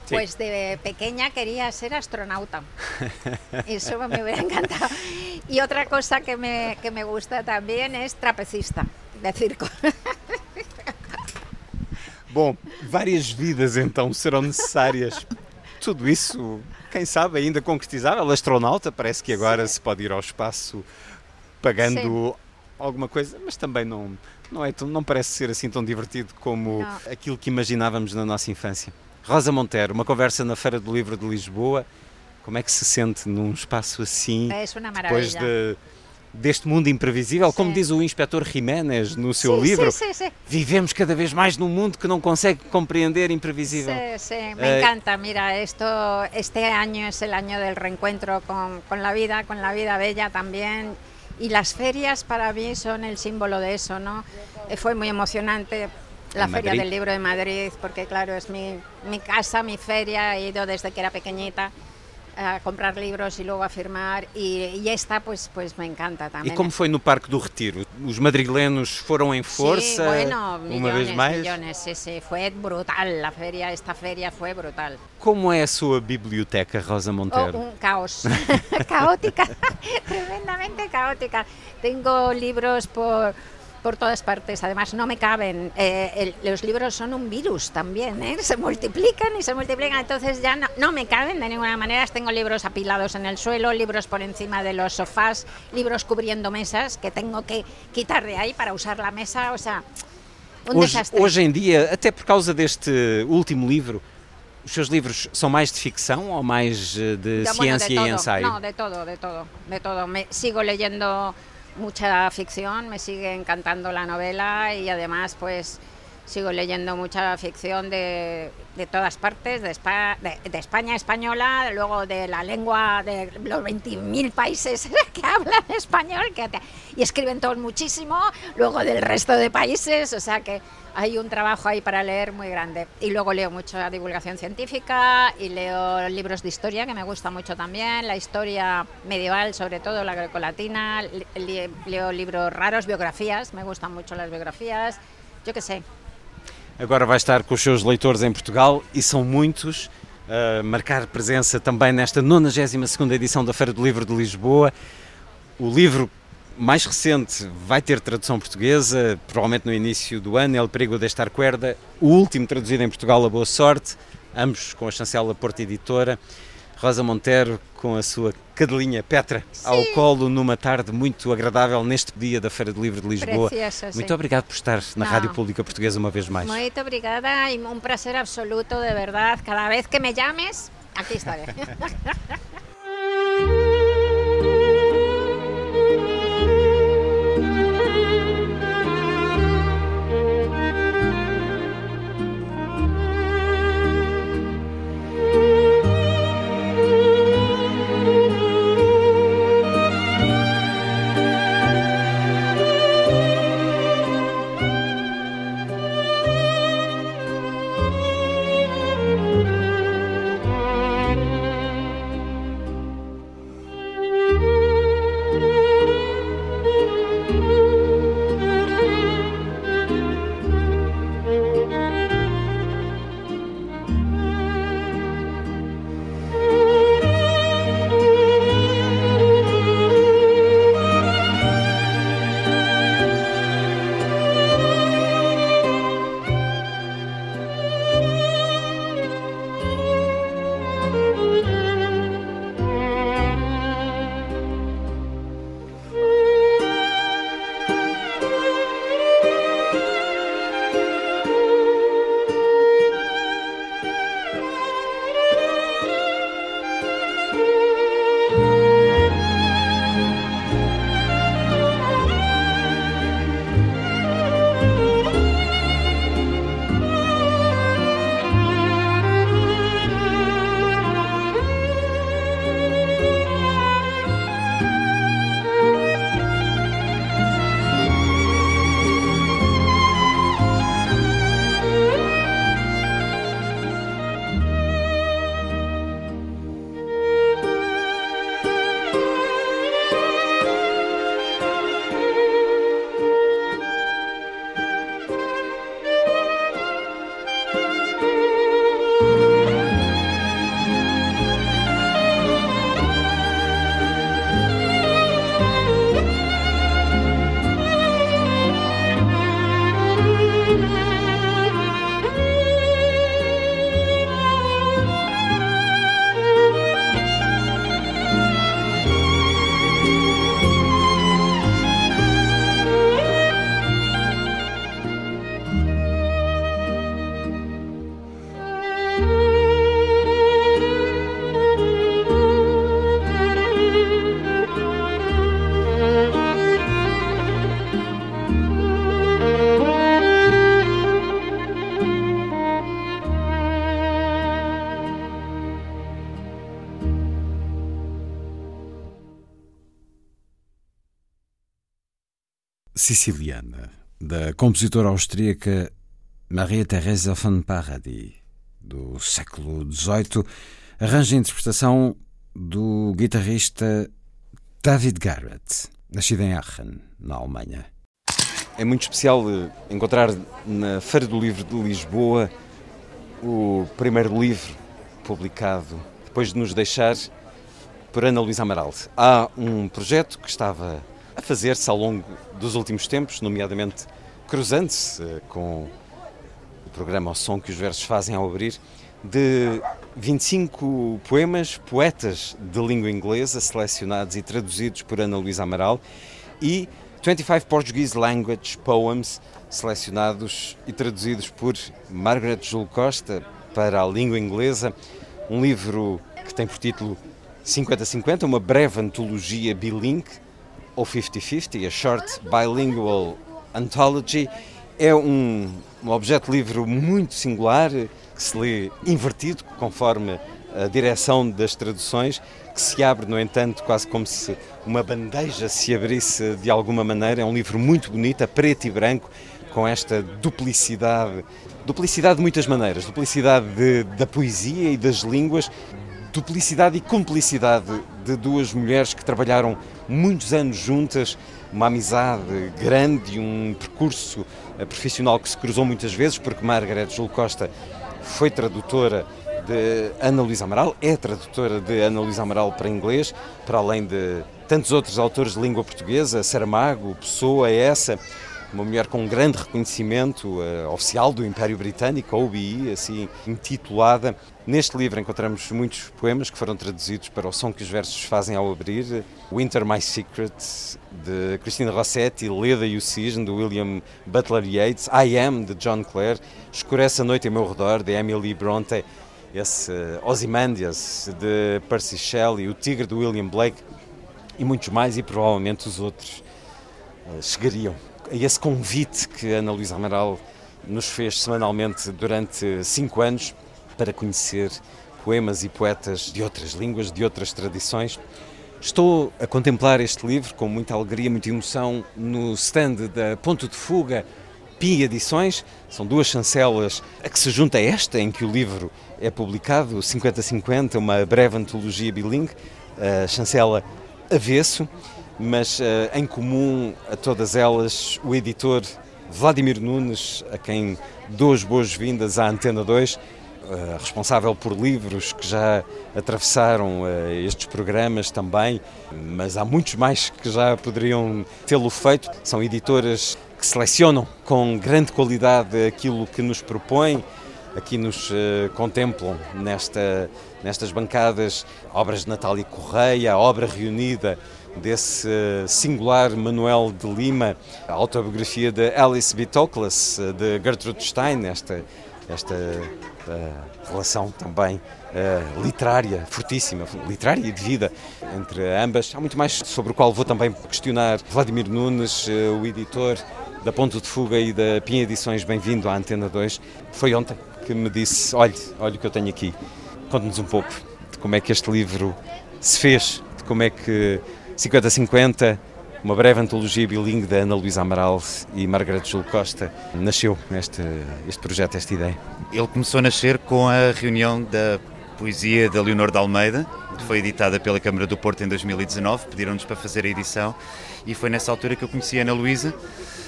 S1: Sí.
S3: pues de pequeña quería ser astronauta. Eso me hubiera encantado. Y otra cosa que me, que me gusta también es trapecista de circo.
S1: Bom, várias vidas então serão necessárias. Tudo isso, quem sabe, ainda concretizável. Astronauta, parece que agora se pode ir ao espaço pagando
S3: Sim.
S1: alguma coisa, mas também não, não, é, não parece ser assim tão divertido como
S3: Não.
S1: aquilo que imaginávamos na nossa infância. Rosa Montero, uma conversa na Feira do Livro de Lisboa. Como é que se sente num espaço assim,
S3: Es una
S1: depois de, deste mundo imprevisível? Como
S3: Sim.
S1: diz o inspetor Jiménez no seu
S3: Sí,
S1: livro,
S3: Sí, sí, sí.
S1: vivemos cada vez mais num mundo que não consegue compreender imprevisível.
S3: Sí, sí,
S1: Eh,
S3: me encanta. Mira, esto, este año es el año del reencuentro con, con la vida, con la vida bella también. Y las ferias para mí son el símbolo de eso, ¿no? Eh, Fue muy emocionante la Feria
S1: Madrid.
S3: del Libro de Madrid, porque claro, es mi, mi casa, mi feria, he ido desde que era pequeñita a comprar libros y luego a firmar y, y esta pues pues me encanta
S1: E
S3: también.
S1: como foi no Parque do Retiro? Os madrilenos foram em força
S3: Sí, bueno,
S1: uma vez mais?
S3: millones, sí, sí, fue brutal la feria, esta feria fue brutal.
S1: Como é a sua biblioteca, Rosa
S3: Oh,
S1: Monteiro?
S3: un caos, caótica, tremendamente caótica. Tengo libros por, por todas partes, además no me caben. Eh, el- los libros son un virus también, ¿eh? se multiplican y se multiplican, entonces ya no, no me caben de ninguna manera. Tengo libros apilados en el suelo, libros por encima de los sofás, libros cubriendo mesas que tengo que quitar de ahí para usar la mesa, o sea, un
S1: Hoje,
S3: desastre.
S1: hoje em dia, até por causa deste último livro, os seus livros são mais de ficção ou mais eh, de
S3: bueno,
S1: ciência
S3: de
S1: e
S3: todo.
S1: ensaio?
S3: De todo, de todo, de todo. Me sigo leyendo mucha ficción, me sigue encantando la novela y además pues sigo leyendo mucha ficción de, de todas partes, de, Espa- de- de España española, luego de la lengua de los 20.000 países que hablan español que te- y escriben todos muchísimo, luego del resto de países, o sea que hay un trabajo ahí para leer muy grande. Y luego leo mucha divulgación científica y leo libros de historia, que me gusta mucho también, la historia medieval, sobre todo la grecolatina, le- le- leo libros raros, biografías, me gustan mucho las biografías, yo qué sé.
S1: Agora vai estar com os seus leitores em Portugal e são muitos. a marcar presença também nesta 92ª edição da Feira do Livro de Lisboa. O livro mais recente vai ter tradução portuguesa, provavelmente no início do ano, El Perigo de Estar Cuerda. O último traduzido em Portugal, A Boa Sorte, ambos com a chancela Porta Editora. Rosa Montero com a sua cadelinha Petra ao colo numa tarde muito agradável neste dia da Feira do Livro de Lisboa.
S3: Precioso.
S1: Muito obrigado por estar na
S3: Não.
S1: Rádio Pública Portuguesa uma vez mais.
S3: Muy obrigada y un placer absoluto, de verdad. Cada vez que me llames, aquí estaré.
S1: Siciliana, da compositora austríaca Maria Teresa von Paradis, do século XVIII, arranja a interpretação do guitarrista David Garrett, nascido em Aachen, na Alemanha. É muito especial eh, encontrar na Feira do Livro de Lisboa o primeiro livro publicado depois de nos deixar por Ana Luísa Amaral. Há um projeto que estava a fazer-se ao longo dos últimos tempos, nomeadamente cruzando-se eh, com o programa O Som que os Versos fazem ao abrir, de 25 poemas, poetas de língua inglesa, selecionados e traduzidos por Ana Luísa Amaral, e 25 Portuguese Language Poems, selecionados e traduzidos por Margaret Jul Costa para a língua inglesa, um livro que tem por título 50-50, uma breve antologia bilingue, ou 50-50, a Short Bilingual Anthology, é um, um objeto livro muito singular que se lê invertido, conforme a direção das traduções, que se abre, no entanto, quase como se uma bandeja se abrisse de alguma maneira. É um livro muito bonito, a preto e branco, com esta duplicidade duplicidade de muitas maneiras duplicidade de, da poesia e das línguas, duplicidade e cumplicidade de duas mulheres que trabalharam muitos anos juntas, uma amizade grande um percurso eh, profissional que se cruzou muitas vezes, porque Margaret Jul Costa foi tradutora de Ana Luísa Amaral, é tradutora de Ana Luísa Amaral para inglês, para além de tantos outros autores de língua portuguesa, Saramago, Pessoa, essa uma mulher com um grande reconhecimento uh, oficial do Império Britânico, a OBI, assim intitulada. Neste livro encontramos muitos poemas que foram traduzidos para o som que os versos fazem ao abrir. Winter My Secret, de Cristina Rossetti, Leda e o Cisne, de William Butler Yeats, I Am, de John Clare, Escurece a Noite em Meu Redor, de Emily Bronte, esse uh, Ozymandias, de Percy Shelley, O Tigre, de William Blake, e muitos mais, e provavelmente os outros uh, chegariam a esse convite que Ana Luísa Amaral nos fez semanalmente durante cinco anos para conhecer poemas e poetas de outras línguas, de outras tradições. Estou a contemplar este livro com muita alegria, muita emoção no stand da Ponto de Fuga Pi Edições. São duas chancelas a que se junta esta, em que o livro é publicado, 50-50, uma breve antologia bilingue, a chancela Avesso mas uh, em comum a todas elas o editor Vladimir Nunes, a quem dou as boas-vindas à Antena 2, uh, eh, responsável por livros que já atravessaram uh, estes programas também, mas há muitos mais que já poderiam tê-lo feito. São editoras que selecionam com grande qualidade aquilo que nos propõem, aqui nos contemplam nesta, nestas bancadas obras de Natália Correia, a obra reunida desse singular Manuel de Lima, a autobiografia de Alice B. Toklas, de Gertrude Stein, esta, esta uh, relação também uh, literária, fortíssima, literária e de vida entre ambas. Há muito mais sobre o qual vou também questionar Vladimir Nunes, uh, o editor da Ponto de Fuga e da Pinha Edições, bem-vindo à Antena 2. Foi ontem que me disse, olhe, olha o que eu tenho aqui. Conte-nos um pouco de como é que este livro se fez, de como é que 50-50, uma breve antologia bilingue da Ana Luísa Amaral e Margaret Jul Costa. Nasceu este, este projeto, esta ideia?
S4: Ele começou a nascer com a reunião da poesia da Leonor de Almeida, que foi editada pela Câmara do Porto em 2019, pediram-nos para fazer a edição e foi nessa altura que eu conheci a Ana Luísa,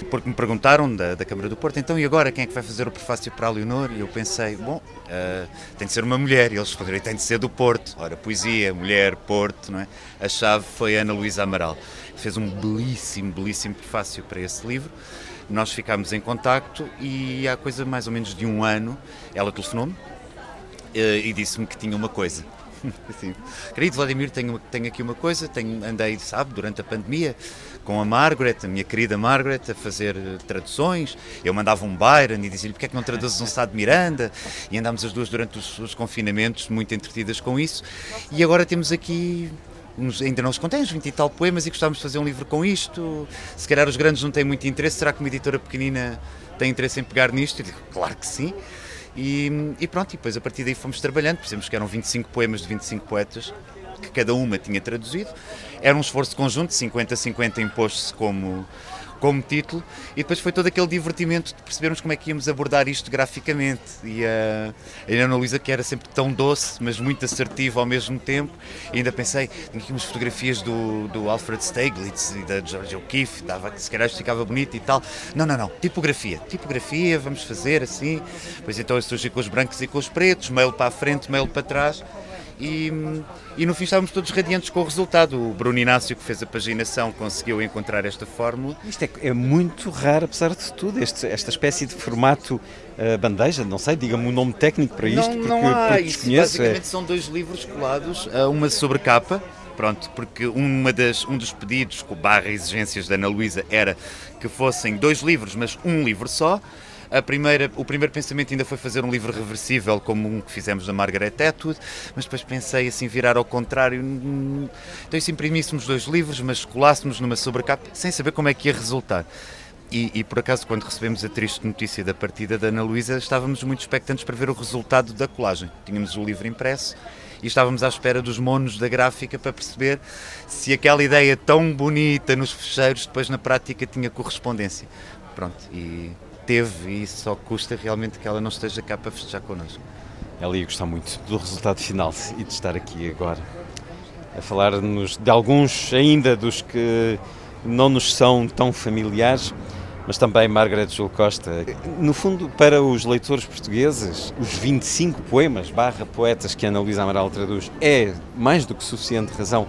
S4: porque me perguntaram da, da Câmara do Porto, então e agora quem é que vai fazer o prefácio para a Leonor? E eu pensei, bom, uh, tem de ser uma mulher, e eles responderam, tem de ser do Porto. Ora, poesia, mulher, Porto, não é? A chave foi Ana Luísa Amaral. Fez um belíssimo, belíssimo prefácio para esse livro. Nós ficámos em contacto e há coisa mais ou menos de um ano ela telefonou-me eh, e disse-me que tinha uma coisa. Querido Vladimir, tenho, tenho aqui uma coisa, tenho, andei, sabe, durante a pandemia com a Margaret, a minha querida Margaret, a fazer traduções. Eu mandava um Byron e dizia-lhe porque é que não traduzes um Sá de Miranda? E andámos as duas durante os, os confinamentos muito entretidas com isso. E agora temos aqui uns, ainda não os contém, uns 20 e tal poemas e gostávamos de fazer um livro com isto. Se calhar os grandes não têm muito interesse, será que uma editora pequenina tem interesse em pegar nisto? Eu digo, claro que sim. E, e, pronto, e depois a partir daí fomos trabalhando, percebemos que eram 25 poemas de 25 poetas, que cada uma tinha traduzido. Era um esforço conjunto, 50-50 impôs-se como como título, e depois foi todo aquele divertimento de percebermos como é que íamos abordar isto graficamente. E a, a Ana Luísa, que era sempre tão doce, mas muito assertiva ao mesmo tempo, e ainda pensei, tinha aqui umas fotografias do, do Alfred Stieglitz e da George O'Keeffe, dava, se calhar ficava bonito e tal. Não, não, não, tipografia, tipografia, vamos fazer assim. Pois então eu surgi com os brancos e com os pretos, mail para a frente, mail para trás e, e no fim estávamos todos radiantes com o resultado. O Bruno Inácio, que fez a paginação, conseguiu encontrar esta fórmula.
S1: Isto é, é muito raro, apesar de tudo, este, esta espécie de formato uh, bandeja, não sei, diga-me um nome técnico para isto,
S4: não,
S1: porque,
S4: não há,
S1: porque
S4: isso
S1: desconheço.
S4: basicamente
S1: é...
S4: são dois livros colados, uh, uma sobre capa, pronto, porque uma das, um dos pedidos, com barra exigências da Ana Luísa, era que fossem dois livros, mas um livro só. A primeira, o primeiro pensamento ainda foi fazer um livro reversível, como um que fizemos da Margaret Atwood, mas depois pensei assim, virar ao contrário. Então, se imprimíssemos dois livros, mas colássemos numa sobrecapa, sem saber como é que ia resultar. E, e, por acaso, quando recebemos a triste notícia da partida da Ana Luísa, estávamos muito expectantes para ver o resultado da colagem. Tínhamos o livro impresso e estávamos à espera dos monos da gráfica para perceber se aquela ideia tão bonita nos fecheiros depois na prática tinha correspondência. Pronto, e teve e só custa realmente que ela não esteja cá para festejar connosco.
S1: Ela ia gostar muito do resultado final e de estar aqui agora a falar-nos de alguns ainda dos que não nos são tão familiares, mas também Margaret Jul Costa. No fundo, para os leitores portugueses, os 25 poemas barra poetas que Ana Luísa Amaral traduz é mais do que suficiente razão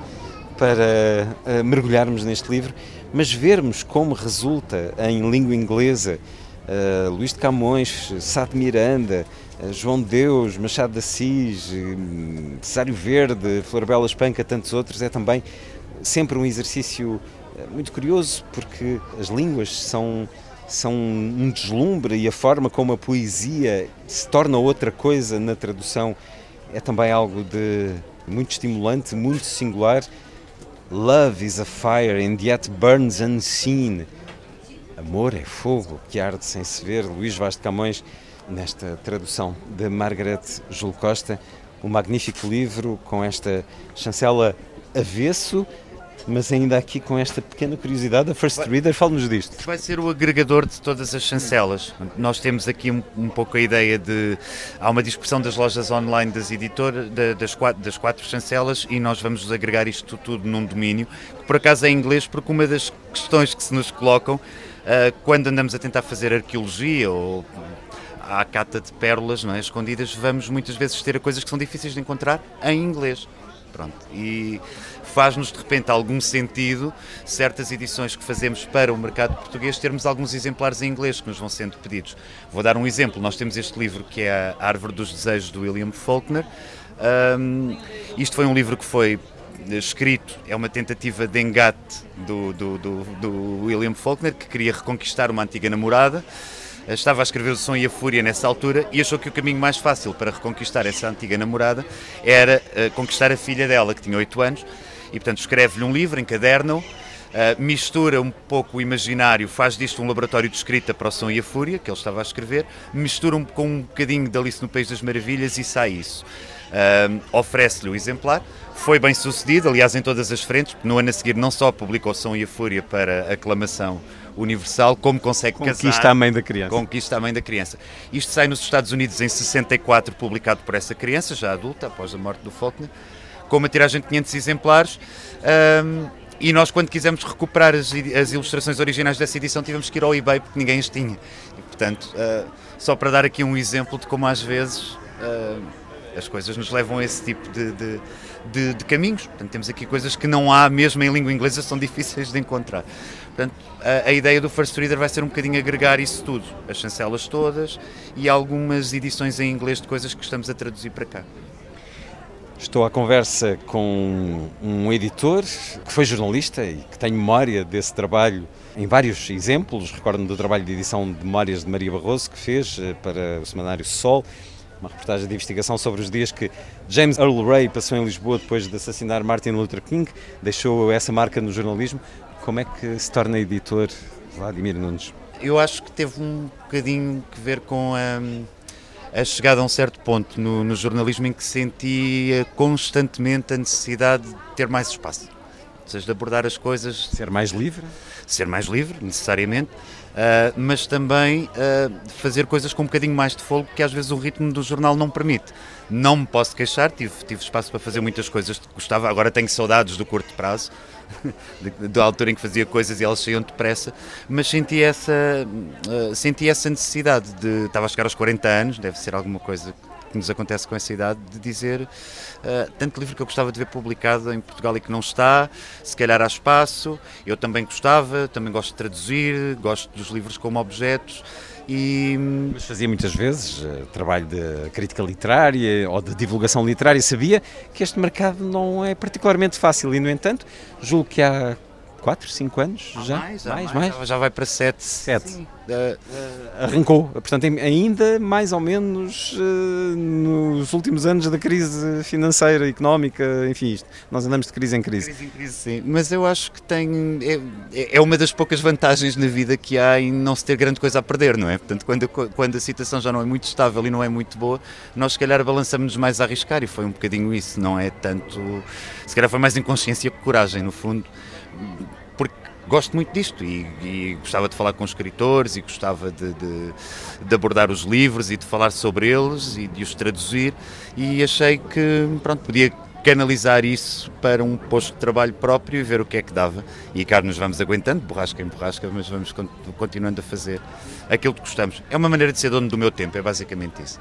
S1: para uh, mergulharmos neste livro, mas vermos como resulta em língua inglesa uh, Luís de Camões, Sá de Miranda, uh, João Deus, Machado de Assis, uh, Cesário Verde, Flor Bela Espanca, tantos outros, é também sempre um exercício muito curioso, porque as línguas são, são um deslumbre e a forma como a poesia se torna outra coisa na tradução é também algo de muito estimulante, muito singular. Love is a fire and yet burns unseen. Amor é fogo que arde sem se ver. Luís Vaz de Camões, nesta tradução de Margaret Jul Costa, um magnífico livro com esta chancela avesso, mas ainda aqui com esta pequena curiosidade, a First Reader, fala-nos disto.
S4: Vai ser o agregador de todas as chancelas. Nós temos aqui um, um pouco a ideia de. Há uma dispersão das lojas online das editoras, das, quatro, das quatro chancelas, e nós vamos agregar isto tudo num domínio, que por acaso é em inglês, porque uma das questões que se nos colocam quando andamos a tentar fazer arqueologia ou à cata de pérolas não é, escondidas, vamos muitas vezes ter coisas que são difíceis de encontrar em inglês. Pronto. E faz-nos de repente algum sentido certas edições que fazemos para o mercado português termos alguns exemplares em inglês que nos vão sendo pedidos. Vou dar um exemplo. Nós temos este livro que é a Árvore dos Desejos do William Faulkner. Um, isto foi um livro que foi escrito, é uma tentativa de engate do, do, do, do William Faulkner, que queria reconquistar uma antiga namorada estava a escrever o Som e a Fúria nessa altura e achou que o caminho mais fácil para reconquistar essa antiga namorada era uh, conquistar a filha dela, que tinha 8 anos, e portanto escreve-lhe um livro, encaderna-o, uh, mistura um pouco o imaginário, faz disto um laboratório de escrita para o Som e a Fúria, que ele estava a escrever, mistura um, com um bocadinho de Alice no País das Maravilhas e sai isso. Uh, Oferece-lhe o exemplar, foi bem sucedido, aliás, em todas as frentes, no ano a seguir não só publicou Som e a Fúria para aclamação universal, como consegue
S1: Conquista
S4: casar.
S1: a mãe da criança.
S4: Conquista a mãe da criança. Isto sai nos Estados Unidos em 64, publicado por essa criança, já adulta, após a morte do Faulkner, com uma tiragem de 500 exemplares. Um, e nós, quando quisemos recuperar as, as, ilustrações originais dessa edição, tivemos que ir ao eBay porque ninguém as tinha. E, portanto, uh, só para dar aqui um exemplo de como às vezes uh, as coisas nos levam a esse tipo de, de de, de, caminhos. Portanto, temos aqui coisas que não há mesmo em língua inglesa, são difíceis de encontrar. Portanto, a, a, ideia do First Reader vai ser um bocadinho agregar isso tudo, as chancelas todas e algumas edições em inglês de coisas que estamos a traduzir para cá.
S1: Estou à conversa com um editor que foi jornalista e que tem memória desse trabalho em vários exemplos. Recordo-me do trabalho de edição de memórias de Maria Barroso que fez eh, para o semanário Sol uma reportagem de investigação sobre os dias que James Earl Ray passou em Lisboa depois de assassinar Martin Luther King, deixou essa marca no jornalismo. Como é que se torna editor Vladimir Nunes?
S4: Eu acho que teve um bocadinho que ver com a, a chegada a um certo ponto no, no jornalismo em que sentia constantemente a necessidade de ter mais espaço ou seja, de abordar as coisas.
S1: Ser mais livre?
S4: Ser mais livre, necessariamente, uh, mas também uh, fazer coisas com um bocadinho mais de fogo que às vezes o ritmo do jornal não permite. Não me posso queixar, tive, tive espaço para fazer muitas coisas que gostava, agora tenho saudades do curto prazo, da altura em que fazia coisas e elas saíam depressa, mas senti essa, uh, senti essa necessidade de. Estava a chegar aos 40 anos, deve ser alguma coisa que nos acontece com essa idade, de dizer uh, tanto livro que eu gostava de ver publicado em Portugal e que não está, se calhar há espaço, eu também gostava, também gosto de traduzir, gosto dos livros como objetos. E...
S1: Mas fazia muitas vezes uh, trabalho de crítica literária ou de divulgação literária. Sabia que este mercado não é particularmente fácil e, no entanto, julgo que há 4, 5 anos já?
S4: Mais, mais, mais, mais, Já vai para 7.
S1: 7. Uh, arrancou. Portanto, ainda mais ou menos uh, nos últimos anos da crise financeira, económica, enfim, isto. Nós andamos de crise em crise.
S4: crise, em crise sim. Mas eu acho que tem. É, é uma das poucas vantagens na vida que há em não se ter grande coisa a perder, não é? Portanto, quando, quando a situação já não é muito estável e não é muito boa, nós se calhar balançamos-nos mais a arriscar e foi um bocadinho isso, não é tanto. Se calhar foi mais inconsciência que coragem, no fundo porque gosto muito disto e, e, gostava de falar com escritores e gostava de, de, de, abordar os livros e de falar sobre eles e de os traduzir e achei que pronto, podia canalizar isso para um posto de trabalho próprio e ver o que é que dava. E cá nos vamos aguentando, borrasca em borrasca, mas vamos continuando a fazer aquilo que gostamos. É uma maneira de ser dono do meu tempo, é basicamente isso.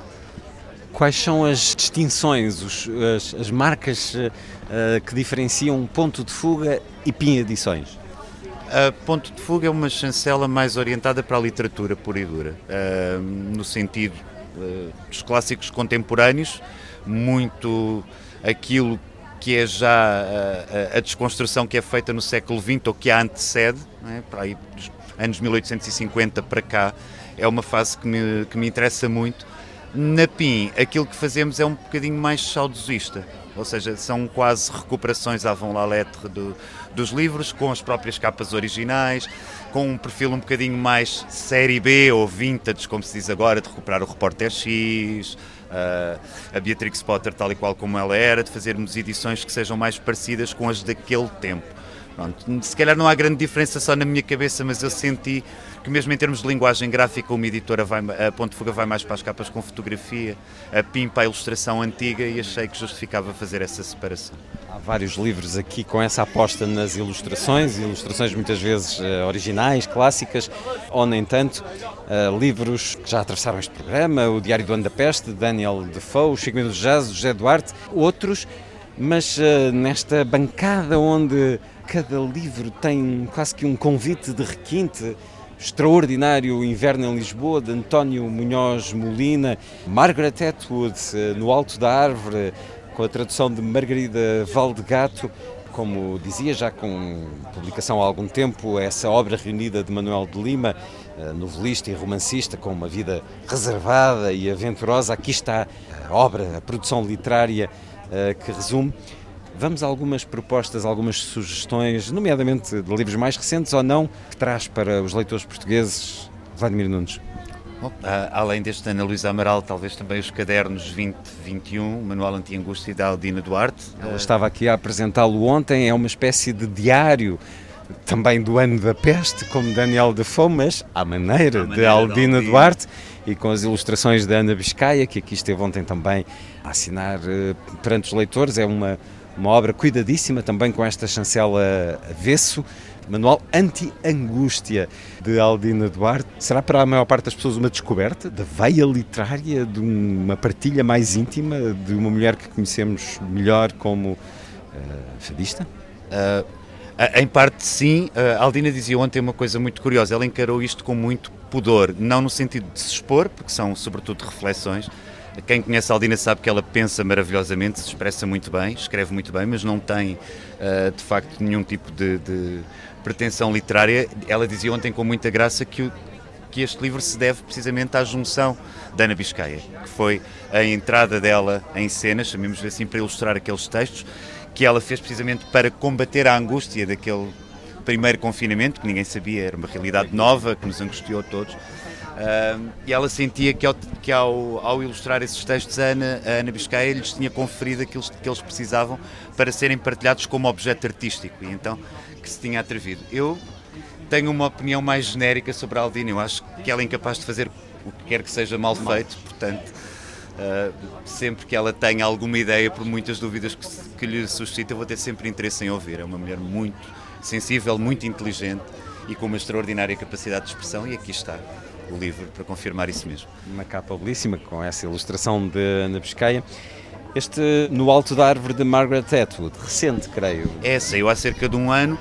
S1: Quais são as distinções, os, as, as, marcas uh, que diferenciam Ponto de Fuga e PIN Edições?
S4: A Ponto de Fuga é uma chancela mais orientada para a literatura pura e dura, uh, no sentido uh, dos clássicos contemporâneos, muito aquilo que é já a, a, desconstrução que é feita no século XX ou que a antecede, é? para aí dos anos 1850 para cá, é uma fase que me, que me interessa muito na PIN, aquilo que fazemos é um bocadinho mais saudosista, ou seja, são quase recuperações à von la lettre do, dos livros, com as próprias capas originais, com um perfil um bocadinho mais série B ou vintage, como se diz agora, de recuperar o Repórter X, uh, a Beatrix Potter tal e qual como ela era, de fazermos edições que sejam mais parecidas com as daquele tempo. Pronto, se calhar não há grande diferença só na minha cabeça, mas eu senti que mesmo em termos de linguagem gráfica, uma editora vai, a Ponte Fuga vai mais para as capas com fotografia, a PIM para a ilustração antiga e achei que justificava fazer essa separação.
S1: Há vários livros aqui com essa aposta nas ilustrações, ilustrações muitas vezes uh, originais, clássicas, ou nem tanto, uh, livros que já atravessaram este programa, o Diário do Ano da Peste, Daniel Defoe, o Chico Mendes Jazz, José Duarte, outros, mas uh, nesta bancada onde cada livro tem quase que um convite de requinte. Extraordinário Inverno em Lisboa, de António Munhoz Molina, Margaret Atwood, eh, No Alto da Árvore, com a tradução de Margarida Valdegato, como dizia, já com publicação há algum tempo, essa obra reunida de Manuel de Lima, eh, novelista e romancista com uma vida reservada e aventurosa. Aqui está a obra, a produção literária eh, que resume. Vamos a algumas propostas, algumas sugestões, nomeadamente de livros mais recentes ou não, que traz para os leitores portugueses Vladimir Nunes?
S4: Bom, além deste Ana Luísa Amaral, talvez também os cadernos 2021, Manual Anti-Angústia da Aldina Duarte.
S1: Ela estava aqui a apresentá-lo ontem, é uma espécie de diário também do ano da peste, como Daniel Defoe, mas à maneira, maneira de Aldina Duarte e com as ilustrações da Ana Biscaia, que aqui esteve ontem também a assinar uh, perante os leitores. É uma uma obra cuidadíssima também com esta chancela avesso, manual Anti-Angústia de Aldina Duarte. Será para a maior parte das pessoas uma descoberta da veia literária, de uma partilha mais íntima de uma mulher que conhecemos melhor como uh, fadista? Uh,
S4: em parte sim, a Aldina dizia ontem uma coisa muito curiosa, ela encarou isto com muito pudor, não no sentido de se expor, porque são sobretudo reflexões, quem conhece a Aldina sabe que ela pensa maravilhosamente, se expressa muito bem, escreve muito bem, mas não tem uh, de facto nenhum tipo de, de, pretensão literária. Ela dizia ontem com muita graça que, que este livro se deve precisamente à junção da Ana Biscaia, que foi a entrada dela em cenas, chamemos assim, para ilustrar aqueles textos, que ela fez precisamente para combater a angústia daquele primeiro confinamento, que ninguém sabia, era uma realidade nova, que nos angustiou todos Uh, e ela sentia que, ao, que ao, ao, ilustrar esses textos, a Ana, a Ana Biscaia lhes tinha conferido aquilo que eles precisavam para serem partilhados como objeto artístico, e então que se tinha atrevido. Eu tenho uma opinião mais genérica sobre a Aldina, eu acho que ela é incapaz de fazer o que quer que seja mal feito, portanto, uh, sempre que ela tenha alguma ideia, por muitas dúvidas que, que lhe suscita, eu vou ter sempre interesse em ouvir. É uma mulher muito sensível, muito inteligente e com uma extraordinária capacidade de expressão, e aqui está o livro para confirmar isso mesmo.
S1: Uma capa belíssima com essa ilustração de Ana Biscaia. Este No Alto da Árvore de Margaret Atwood, recente, creio.
S4: É, saiu há cerca de um ano.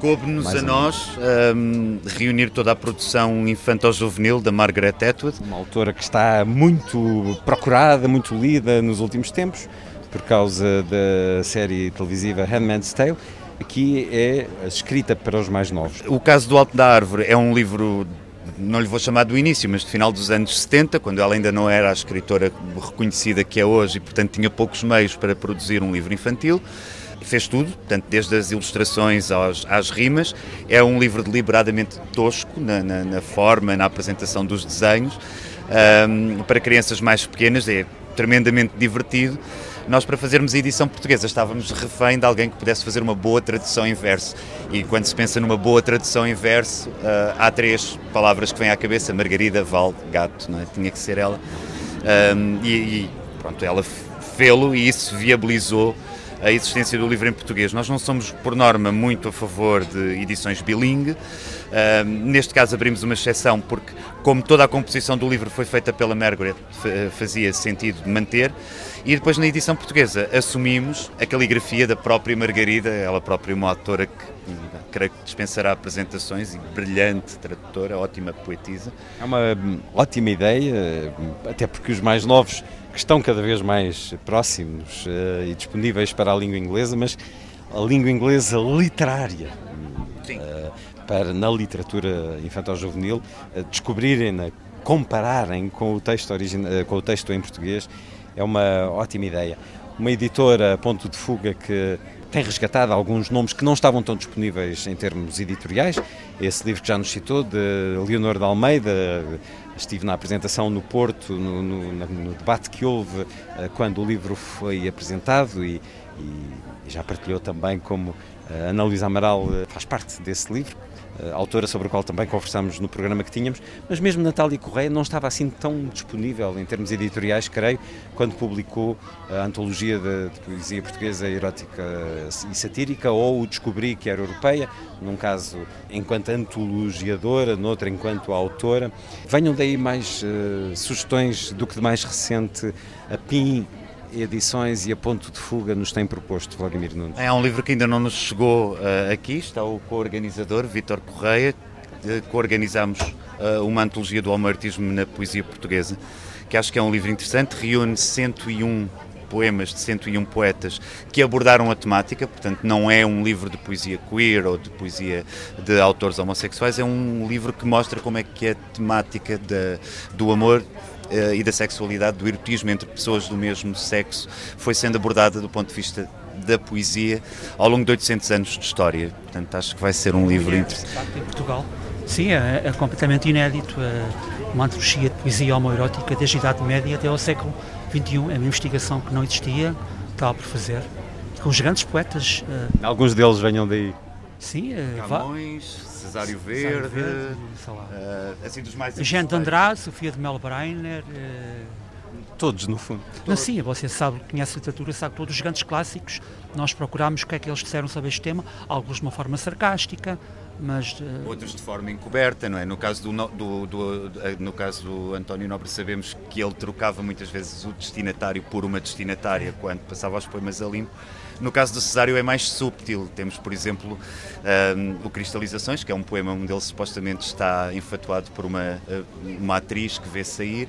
S4: Coube-nos a nós um, reunir toda a produção infantil-juvenil da Margaret Atwood.
S1: Uma autora que está muito procurada, muito lida nos últimos tempos, por causa da série televisiva Handmaid's Tale. Aqui é escrita para os mais novos.
S4: O caso do Alto da Árvore é um livro não lhe vou chamar do início, mas do final dos anos 70, quando ela ainda não era a escritora reconhecida que é hoje e, portanto, tinha poucos meios para produzir um livro infantil. Fez tudo, portanto, desde as ilustrações às, às rimas. É um livro deliberadamente tosco na, na, na forma, na apresentação dos desenhos. Um, para crianças mais pequenas é tremendamente divertido nós, para fazermos a edição portuguesa, estávamos refém de alguém que pudesse fazer uma boa tradução em verso. E quando se pensa numa boa tradução em verso, uh, há três palavras que vêm à cabeça: Margarida, Val, Gato, não é? tinha que ser ela. Um, e, e, pronto, ela fê-lo e isso viabilizou a existência do livro em português. Nós não somos, por norma, muito a favor de edições bilingue. Uh, neste caso abrimos uma exceção porque, como toda a composição do livro foi feita pela Margaret, fazia sentido manter. E depois na edição portuguesa assumimos a caligrafia da própria Margarida, ela própria uma autora que creio que dispensará apresentações e brilhante tradutora, ótima poetisa.
S1: É uma hum, ótima ideia, até porque os mais novos que estão cada vez mais próximos uh, e disponíveis para a língua inglesa, mas a língua inglesa literária. Uh, para na literatura infantil-juvenil uh, descobrirem, compararem com o texto origina, com o texto em português é uma ótima ideia. Uma editora ponto de fuga que tem resgatado alguns nomes que não estavam tão disponíveis em termos editoriais. Esse livro que já nos citou, de Leonor de Almeida, estive na apresentação no Porto, no, no, no debate que houve eh, quando o livro foi apresentado e, e já partilhou também como Ana Luísa Amaral eh, faz parte desse livro. Eh, autora sobre o qual também conversamos no programa que tínhamos, mas mesmo Natália Correia não estava assim tão disponível em termos editoriais, creio, quando publicou a antologia de, de poesia portuguesa erótica e satírica, ou o Descobri, que era europeia, num caso enquanto antologiadora, noutro enquanto autora. Venham daí mais uh, sugestões do que de mais recente a PIN edições e a ponto de fuga nos tem proposto, Vladimir Nunes?
S4: É um livro que ainda não nos chegou uh, aqui, está o co-organizador, Vítor Correia, co-organizamos uh, uma antologia do almartismo na poesia portuguesa, que acho que é um livro interessante, reúne 101 poemas de 101 poetas que abordaram a temática, portanto não é um livro de poesia queer ou de poesia de autores homossexuais, é um livro que mostra como é que é a temática de, do amor uh, e da sexualidade, do erotismo entre pessoas do mesmo sexo, foi sendo abordada do ponto de vista da poesia ao longo de 800 anos de história. Portanto, acho que vai ser um livro interessante.
S5: Em Portugal, sim, é, é completamente inédito. É uma antologia de poesia homoerótica desde a Idade Média até ao século XXI. É uma investigação que não existia, estava por fazer. Com os grandes poetas.
S1: Uh, Alguns deles venham daí.
S5: Sim,
S4: Camões, Cesário Verde, Verde uh, assim dos mais
S5: Jean de Andrade, Sofia de Mel Breiner. Uh,
S1: todos, no fundo.
S5: Não, sim, você sabe, conhece a literatura, sabe todos os grandes clássicos. Nós procuramos o que é que eles disseram sobre este tema, alguns de uma forma sarcástica, mas... Uh...
S4: Outros de forma encoberta, não é? No caso do, do, do, no caso do António Nobre sabemos que ele trocava muitas vezes o destinatário por uma destinatária quando passava os poemas a limpo no caso do Cesário é mais subtil. Temos, por exemplo, o Cristalizações, que é um poema onde ele supostamente está infatuado por uma, uma atriz que vê sair,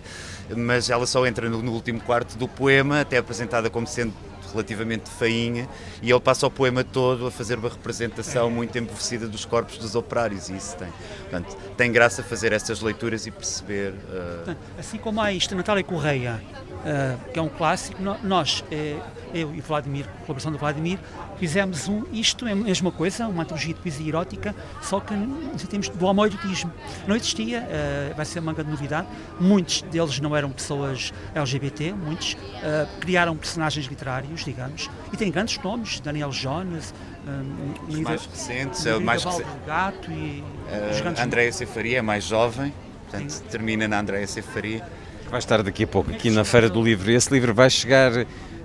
S4: mas ela só entra no, no último quarto do poema, até apresentada como sendo relativamente feinha e ele passa o poema todo a fazer uma representação muito embevecida dos corpos dos operários e isso tem. Portanto, tem graça fazer essas leituras e perceber. Uh...
S5: Assim como há isto, Natália Correia, uh, que é um clássico, nós, eh, eu e o Vladimir, a colaboração do Vladimir, fizemos um, isto é a mesma coisa, uma antologia de poesia erótica, só que em termos do homoerotismo. Não existia, uh, vai ser uma grande novidade. Muitos deles não eram pessoas LGBT, muitos uh, criaram personagens literários, digamos, e tem grandes nomes, Daniel Jones,
S4: um, os mais recentes, o mais recente.
S5: Gato e
S4: uh, Andréia Cefaria é mais jovem, portanto Sim. termina na Andréia Cefaria.
S1: Vai estar daqui a pouco aqui na Feira do Livro. E esse livro vai chegar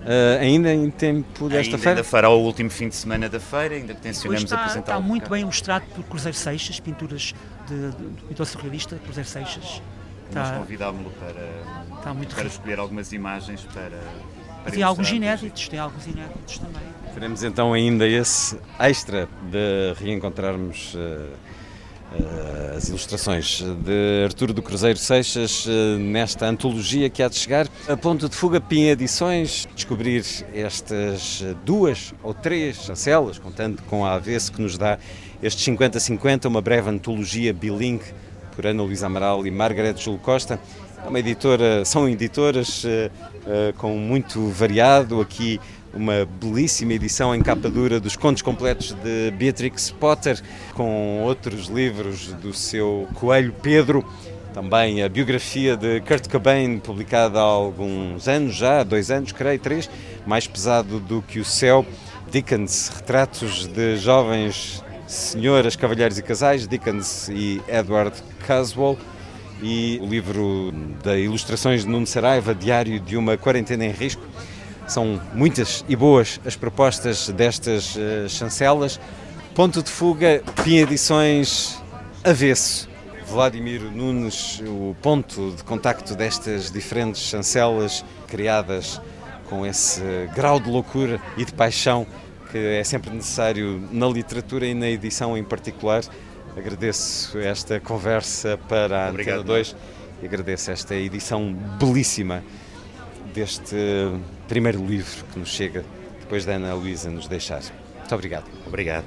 S1: Uh, ainda em tempo desta
S4: ainda,
S1: feira?
S4: Ainda fará o último fim de semana da feira, ainda tencionamos
S5: está,
S4: apresentar.
S5: Está muito bem ilustrado por Cruzeiro Seixas, pinturas de, de, do pintor surrealista Cruzeiro Seixas.
S4: Nós está, convidámos-lo para, está muito para escolher algumas imagens para. para
S5: tem alguns inéditos, tem alguns inéditos também.
S1: Teremos então ainda esse extra de reencontrarmos. Uh, as ilustrações de Arturo do Cruzeiro Seixas eh, nesta antologia que há de chegar a ponto de fuga PIN Edições, descobrir estas duas ou três chancelas, contando com a avesso que nos dá estes 50-50, uma breve antologia bilingue por Ana Luísa Amaral e Margaret Júlio Costa. É uma editora, são editoras uh, com muito variado, aqui uma belíssima edição em capa dura dos contos completos de Beatrix Potter, com outros livros do seu coelho Pedro. Também a biografia de Kurt Cobain, publicada há alguns anos já, dois anos, creio, três, mais pesado do que o céu. Dickens, retratos de jovens senhoras, cavalheiros e casais, Dickens e Edward Caswell e o livro de ilustrações de Nuno Saraiva, Diário de uma Quarentena em Risco, são muitas e boas as propostas destas uh, chancelas. Ponto de fuga, PIN Edições Avesso. Vladimir Nunes, o ponto de contacto destas diferentes chancelas criadas com esse grau de loucura e de paixão que é sempre necessário na literatura e na edição em particular. Agradeço esta conversa para a Obrigado, Antena 2 e agradeço esta edição belíssima deste primeiro livro que nos chega depois da Ana Luísa nos deixar. Muito obrigado.
S4: Obrigado.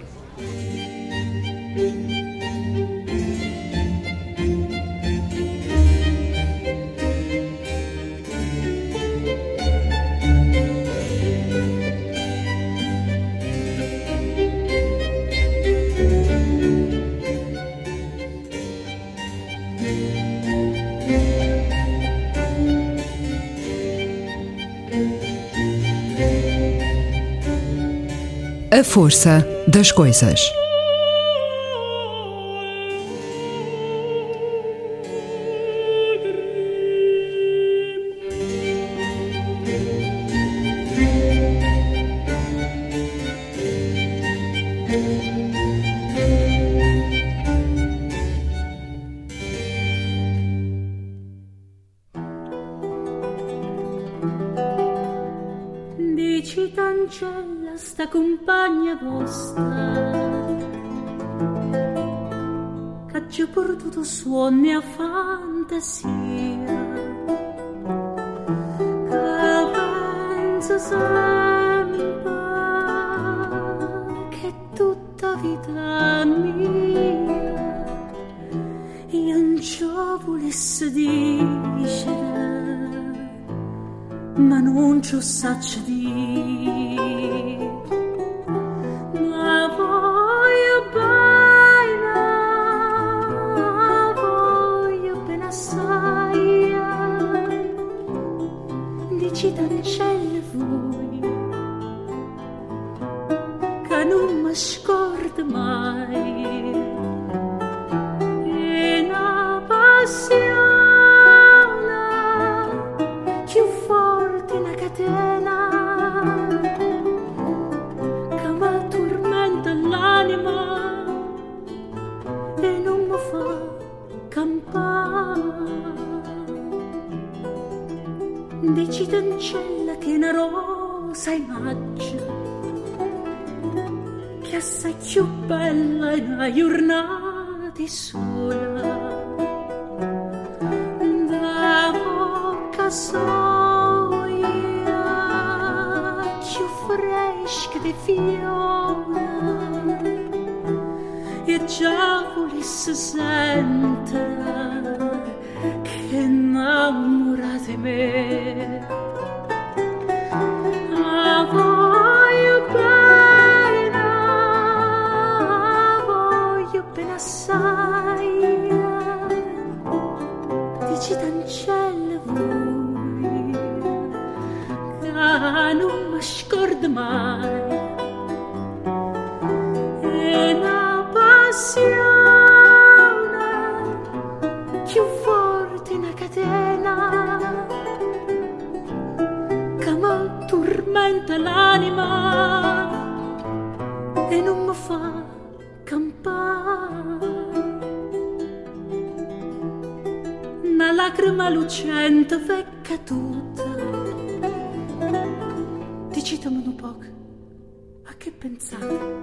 S6: A força das coisas.
S7: Fantasia. Che penso sempre che tutta vita mia io non ciò volesse dire ma non ciò saccio dire già volesse sentire che innamorate me. forma lucente v'è tutta. Ti cito Monopoc, a che pensate?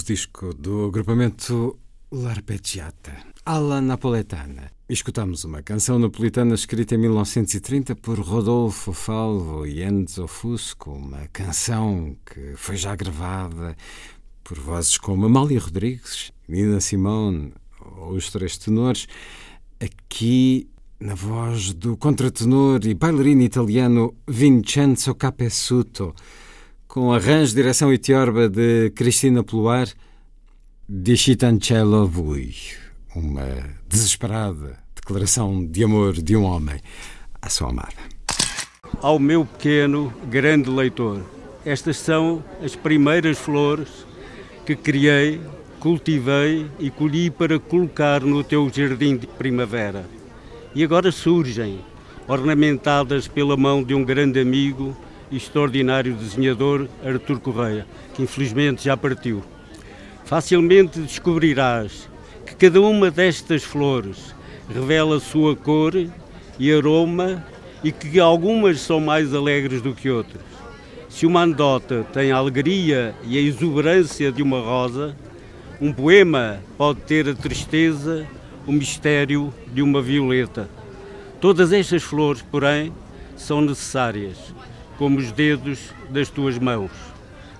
S1: Novo disco do agrupamento L'Arpeggiata, Alla Napoletana. Escutamos uma canção napolitana escrita em 1930 por Rodolfo Falvo e Enzo Fusco, uma canção que foi já gravada por vozes como Amália Rodrigues, Nina Simone ou os Três Tenores, aqui na voz do contratenor e bailarino italiano Vincenzo Capessuto, com arranjo, direção e tiorba de Cristina Pluar, de Chitancello Vui, uma desesperada declaração de amor de um homem à sua amada.
S8: Ao meu pequeno, grande leitor, estas são as primeiras flores que criei, cultivei e colhi para colocar no teu jardim de primavera. E agora surgem, ornamentadas pela mão de um grande amigo extraordinário desenhador, Artur Correia, que infelizmente já partiu. Facilmente descobrirás que cada uma destas flores revela sua cor e aroma e que algumas são mais alegres do que outras. Se uma anedota tem a alegria e a exuberância de uma rosa, um poema pode ter a tristeza, o mistério de uma violeta. Todas estas flores, porém, são necessárias, como os dedos das tuas mãos.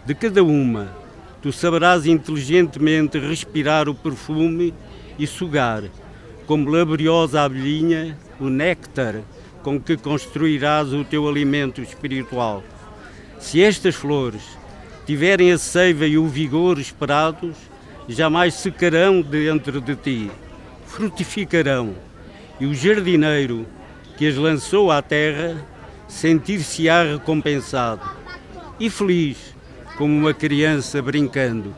S8: De cada uma, tu saberás inteligentemente respirar o perfume e sugar, como laboriosa abelhinha, o néctar com que construirás o teu alimento espiritual. Se estas flores tiverem a seiva e o vigor esperados, jamais secarão dentro de ti, frutificarão, e o jardineiro que as lançou à terra sentir-se-á recompensado e feliz como uma criança brincando.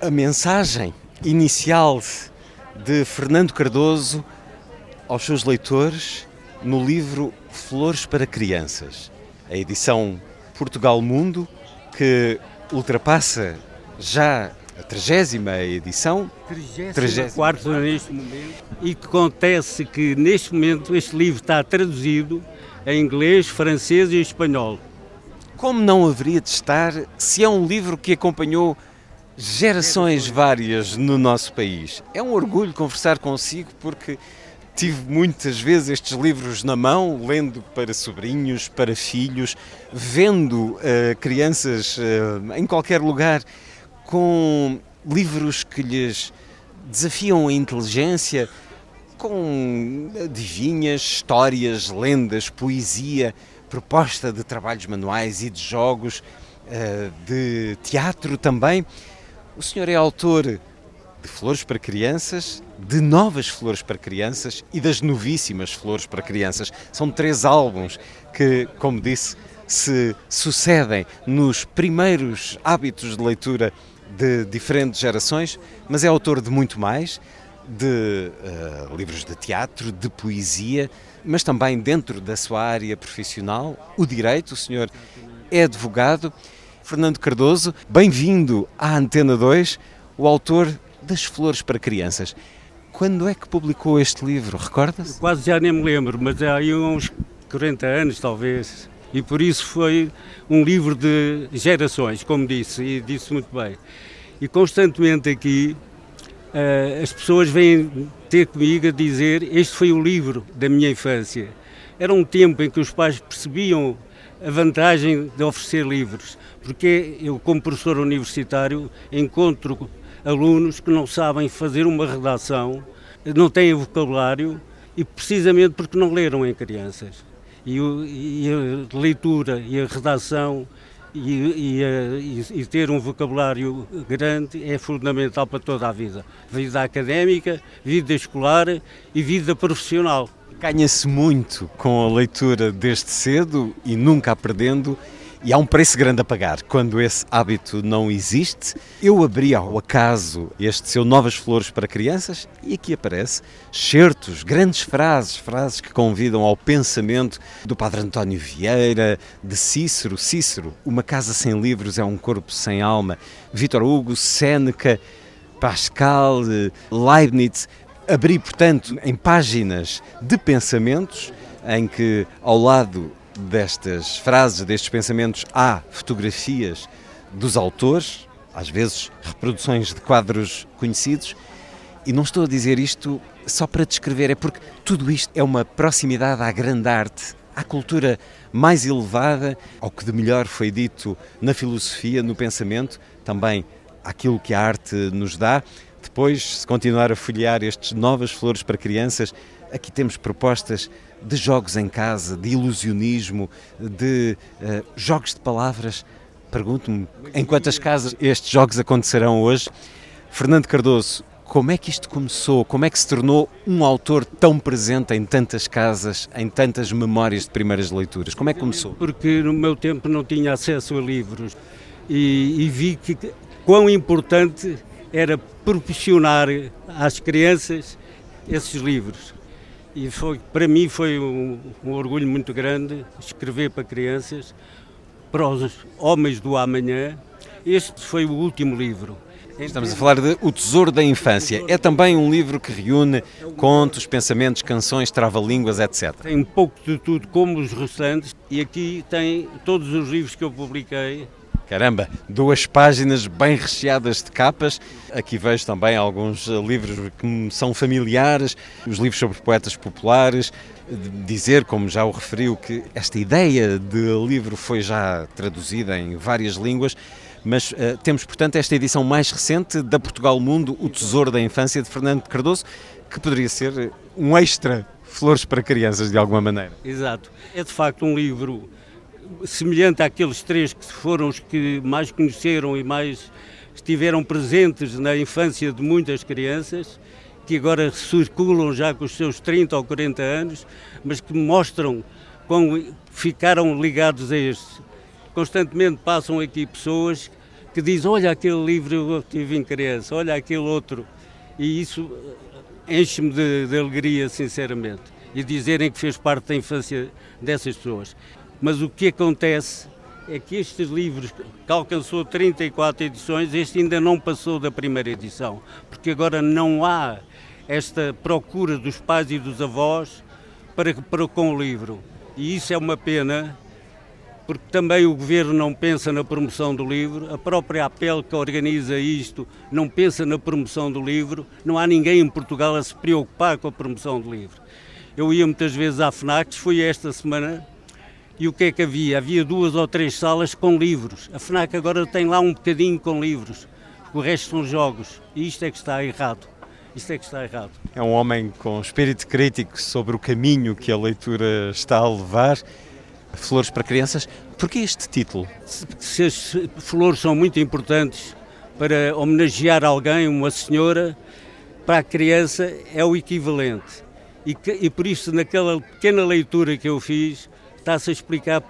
S9: A mensagem inicial de Fernando Cardoso aos seus leitores no livro Flores para Crianças, a edição Portugal Mundo, que ultrapassa já a 30 edição.
S8: 34 neste momento. E que acontece que neste momento este livro está traduzido em inglês, francês e espanhol.
S9: Como não haveria de estar se é um livro que acompanhou gerações várias no nosso país? É um orgulho conversar consigo porque
S1: tive muitas vezes estes livros na mão, lendo para sobrinhos, para filhos, vendo uh, crianças uh, em qualquer lugar com livros que lhes desafiam a inteligência, com adivinhas, histórias, lendas, poesia, proposta de trabalhos manuais e de jogos, uh, de teatro também. O senhor é autor de Flores para Crianças, de Novas Flores para Crianças e das Novíssimas Flores para Crianças. São três álbuns que, como disse, se sucedem nos primeiros hábitos de leitura de diferentes gerações, mas é autor de muito mais, de uh, livros de teatro, de poesia, mas também dentro da sua área profissional, o direito. O senhor é advogado. Fernando Cardoso, bem-vindo à Antena 2, o autor das Flores para Crianças. Quando é que publicou este livro? Recorda-se?
S8: Quase já nem me lembro, mas há aí uns 40 anos talvez. E por isso foi um livro de gerações, como disse, e disse muito bem. E constantemente aqui uh, as pessoas vêm ter comigo a dizer: Este foi o livro da minha infância. Era um tempo em que os pais percebiam a vantagem de oferecer livros, porque eu, como professor universitário, encontro alunos que não sabem fazer uma redação, não têm vocabulário e precisamente porque não leram em crianças. E, e a leitura e a redação e, e, e, ter um vocabulário grande é fundamental para toda a vida. Vida académica, vida escolar e vida profissional.
S1: Ganha-se muito com a leitura desde cedo e nunca aprendendo e há um preço grande a pagar quando esse hábito não existe. Eu abri ao acaso este seu Novas Flores para Crianças e aqui aparece certos, grandes frases, frases que convidam ao pensamento do Padre António Vieira, de Cícero. Cícero, uma casa sem livros é um corpo sem alma. Vitor Hugo, Séneca, Pascal, Leibniz. Abri, portanto, em páginas de pensamentos em que, ao lado destas frases, destes pensamentos, há fotografias dos autores, às vezes reproduções de quadros conhecidos, e não estou a dizer isto só para descrever, é porque tudo isto é uma proximidade à grande arte, à cultura mais elevada, ao que de melhor foi dito na filosofia, no pensamento, também aquilo que a arte nos dá. Depois, se continuar a folhear estes novas flores para crianças, aqui temos propostas de jogos em casa, de ilusionismo, de uh, jogos de palavras. Pergunto-me em quantas casas estes jogos acontecerão hoje. Fernando Cardoso, como é que isto começou? Como é que se tornou um autor tão presente em tantas casas, em tantas memórias de primeiras leituras? Como é que começou?
S8: Porque no meu tempo não tinha acesso a livros e, e vi que quão importante era proporcionar às crianças esses livros. E foi, para mim foi um, um orgulho muito grande escrever para crianças, para os homens do amanhã. Este foi o último livro.
S1: Estamos a falar de O Tesouro da Infância. É também um livro que reúne contos, pensamentos, canções, trava-línguas, etc.
S8: Tem um pouco de tudo, como os restantes, e aqui tem todos os livros que eu publiquei,
S1: Caramba, duas páginas bem recheadas de capas. Aqui vejo também alguns livros que me são familiares, os livros sobre poetas populares. Dizer, como já o referiu, que esta ideia de livro foi já traduzida em várias línguas, mas uh, temos, portanto, esta edição mais recente da Portugal Mundo, O Tesouro da Infância, de Fernando Cardoso, que poderia ser um extra Flores para Crianças, de alguma maneira.
S8: Exato. É de facto um livro semelhante àqueles três que foram os que mais conheceram e mais estiveram presentes na infância de muitas crianças, que agora circulam já com os seus 30 ou 40 anos, mas que mostram como ficaram ligados a este. Constantemente passam aqui pessoas que dizem: Olha, aquele livro eu tive em criança, olha aquele outro. E isso enche-me de, de alegria, sinceramente. E dizerem que fez parte da infância dessas pessoas. Mas o que acontece é que estes livros, que alcançou 34 edições, este ainda não passou da primeira edição, porque agora não há esta procura dos pais e dos avós para, para com o livro. E isso é uma pena, porque também o governo não pensa na promoção do livro, a própria APEL que organiza isto não pensa na promoção do livro, não há ninguém em Portugal a se preocupar com a promoção do livro. Eu ia muitas vezes à FNAC, fui esta semana, e o que é que havia? Havia duas ou três salas com livros. A FNAC agora tem lá um bocadinho com livros, o resto são jogos, e isto é que está errado. Isto é que está errado.
S1: É um homem com espírito crítico sobre o caminho que a leitura está a levar. Flores para Crianças. Porquê este título?
S8: Se, se as flores são muito importantes para homenagear alguém, uma senhora, para a criança é o equivalente. E, que, e por isso, naquela pequena leitura que eu fiz, está-se a explicar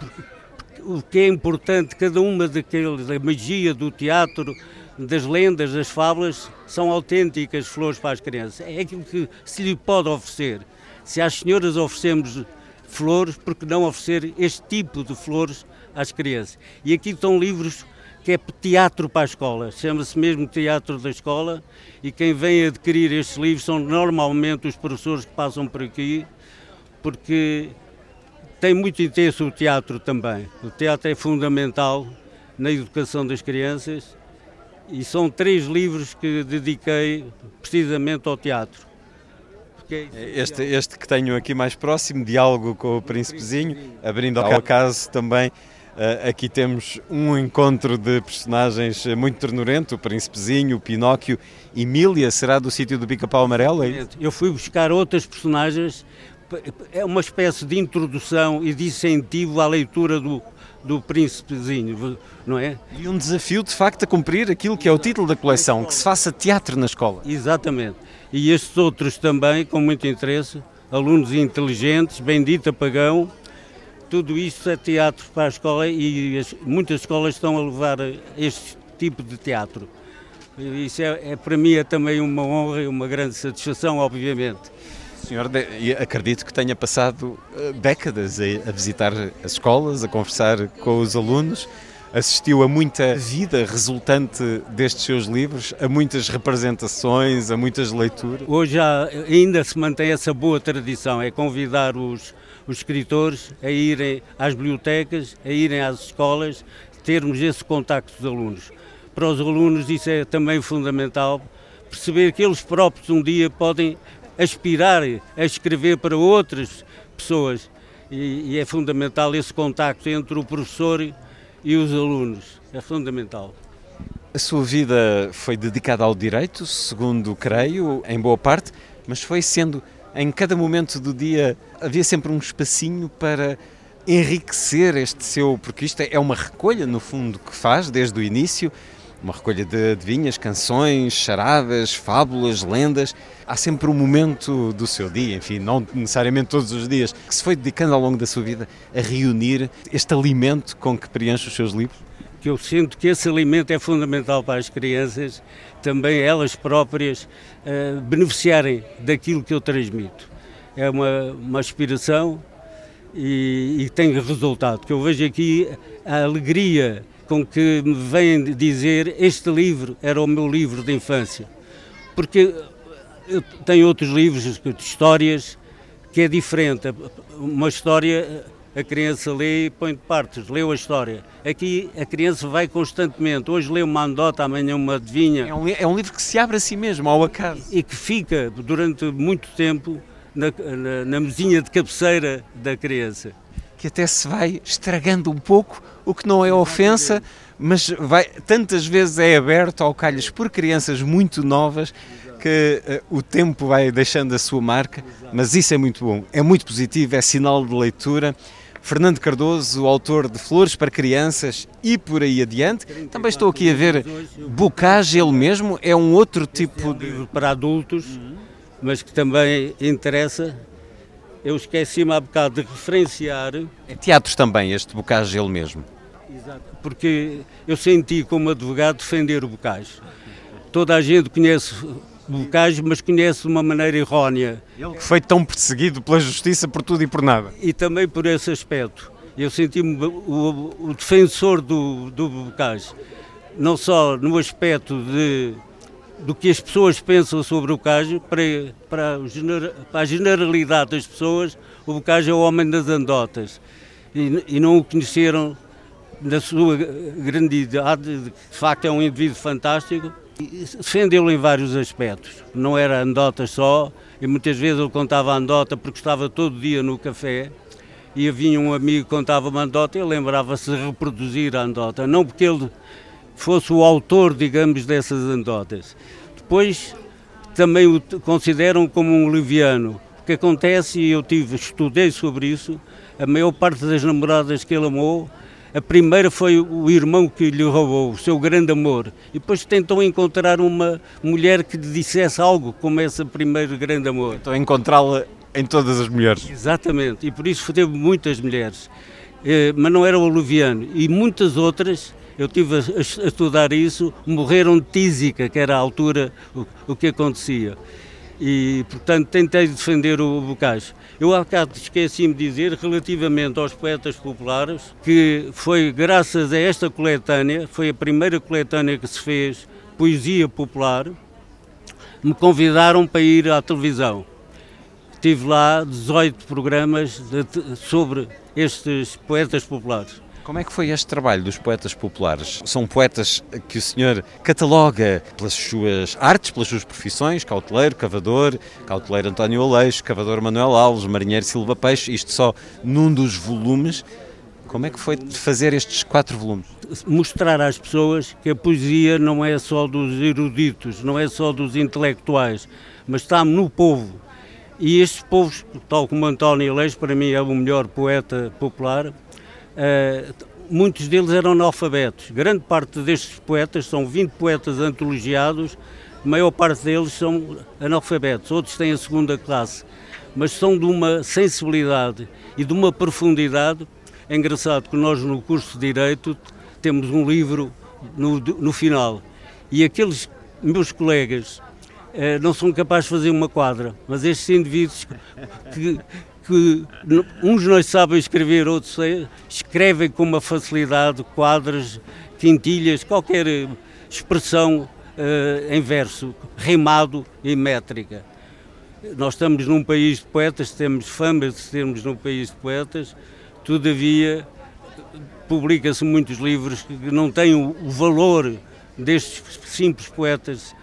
S8: o que é importante, cada uma daqueles, da magia do teatro, das lendas, das fábulas, são autênticas flores para as crianças. É aquilo que se lhe pode oferecer. Se às senhoras oferecemos flores, porque não oferecer este tipo de flores às crianças? E aqui estão livros que é teatro para a escola, chama-se mesmo Teatro da Escola, e quem vem adquirir estes livros são normalmente os professores que passam por aqui, porque tem muito intenso o teatro também. O teatro é fundamental na educação das crianças e são três livros que dediquei precisamente ao teatro.
S1: Este, este que tenho aqui mais próximo, Diálogo com o Príncipezinho, abrindo ao acaso também. Uh, aqui temos um encontro de personagens muito ternurento, o Príncipezinho, o Pinóquio, Emília, será do sítio do Bica-Pau Amarelo? É
S8: Eu fui buscar outras personagens, é uma espécie de introdução e de incentivo à leitura do, do príncipezinho, não é?
S1: E um desafio de facto a cumprir aquilo que é o título da coleção, que se faça teatro na escola.
S8: Exatamente. E estes outros também, com muito interesse, alunos inteligentes, bendito apagão, tudo isto é teatro para a escola e as, muitas escolas estão a levar este tipo de teatro. Isso é, é para mim é também uma honra e uma grande satisfação, obviamente
S1: senhor, acredito que tenha passado eh, décadas a, visitar as escolas, a conversar com os alunos, assistiu a muita vida resultante destes seus livros, a muitas representações, a muitas leituras.
S8: Hoje há, ainda se mantém essa boa tradição, é convidar os, os escritores a irem às bibliotecas, a irem às escolas, termos esse contacto dos alunos. Para os alunos isso é também fundamental, perceber que eles próprios um dia podem aspirar a escrever para outras pessoas. E, e é fundamental esse contacto entre o professor e os alunos. É fundamental.
S1: A sua vida foi dedicada ao direito, segundo creio, em boa parte, mas foi sendo em cada momento do dia havia sempre um espacinho para enriquecer este seu, porque isto é uma recolha no fundo que faz desde o início uma recolha de adivinhas, canções, charadas, fábulas, lendas. Há sempre um momento do seu dia, enfim, não necessariamente todos os dias, que se foi dedicando ao longo da sua vida a reunir este alimento com que preenche os seus livros?
S8: Que eu sinto que esse alimento é fundamental para as crianças, também elas próprias uh, beneficiarem daquilo que eu transmito. É uma, uma aspiração e, e tem resultado, que eu vejo aqui a alegria com que me vêm dizer este livro era o meu livro de infância. Porque eu tenho outros livros de histórias que é diferente. Uma história a criança lê e põe de partes, leu a história. Aqui a criança vai constantemente, hoje lê uma anedota, amanhã uma adivinha.
S1: É um, é um livro que se abre a si mesmo, ao acaso.
S8: E que fica durante muito tempo na, na, na mesinha de cabeceira da criança
S1: que até se vai estragando um pouco, o que não é ofensa, mas vai, tantas vezes é aberto ao calhas por crianças muito novas que uh, o tempo vai deixando a sua marca, mas isso é muito bom, é muito positivo, é sinal de leitura. Fernando Cardoso, autor de Flores para Crianças e por aí adiante. Também estou aqui a ver Bocage, ele mesmo, é um outro tipo
S8: de. livro para adultos, mas que também interessa eu esqueci-me há bocado de referenciar.
S1: É teatros também, este Bocage ele mesmo.
S8: Exato, porque eu senti como advogado defender o Bocage. Toda a gente conhece o Bocage, mas conhece de uma maneira errónea.
S1: Ele que foi tão perseguido pela justiça por tudo e por nada.
S8: E também por esse aspecto. Eu senti-me o, o, defensor do, do Bocage, não só no aspecto de do que as pessoas pensam sobre o Bocage, para, para, para, a generalidade das pessoas, o Bocage é o homem das andotas. E, e, não o conheceram da sua grandidade, de facto é um indivíduo fantástico. Defendeu-lo em vários aspectos. Não era andotas só, e muitas vezes ele contava a andota porque estava todo dia no café e havia um amigo que contava uma andota e ele lembrava-se de reproduzir a andota, não porque ele fosse o autor, digamos, dessas andotas. Depois também o consideram como um leviano. O que acontece, e eu tive, estudei sobre isso, a maior parte das namoradas que ele amou a primeira foi o irmão que lhe roubou, o seu grande amor. E depois tentou encontrar uma mulher que lhe dissesse algo como esse primeiro grande amor.
S1: Então encontrá-la em todas as mulheres.
S8: Exatamente, e por isso teve muitas mulheres. Eh, mas não era o Luviano. E muitas outras, eu tive a, estudar isso, morreram de tísica, que era a altura o que acontecia. E, portanto, tentei defender o Bocage. Eu há bocado esqueci-me de dizer, relativamente aos poetas populares, que foi graças a esta coletânea, foi a primeira coletânea que se fez, poesia popular, me convidaram para ir à televisão. Tive lá 18 programas de, sobre estes poetas populares.
S1: Como é que foi este trabalho dos poetas populares? São poetas que o senhor cataloga pelas suas artes, pelas suas profissões, cauteleiro, cavador, cauteleiro António Aleixo, cavador Manuel Alves, marinheiro Silva Peixe, isto só num dos volumes. Como é que foi fazer estes quatro volumes?
S8: Mostrar às pessoas que a poesia não é só dos eruditos, não é só dos intelectuais, mas está no povo. E estes povos, tal como António Aleixo, para mim é o melhor poeta popular, muitos deles eram analfabetos. Grande parte destes poetas, são 20 poetas antologiados, maior parte deles são analfabetos, outros têm a segunda classe, mas são de uma sensibilidade e de uma profundidade. É engraçado que nós, no curso de Direito, temos um livro no, no final e aqueles meus colegas eh, não são capazes de fazer uma quadra, mas estes indivíduos que, que uns não sabem escrever, outros escrevem com uma facilidade quadros, quintilhas, qualquer expressão uh, em verso, rimado e métrica. Nós estamos num país de poetas, temos fama de sermos num país de poetas, todavia publica-se muitos livros que não têm o valor destes simples poetas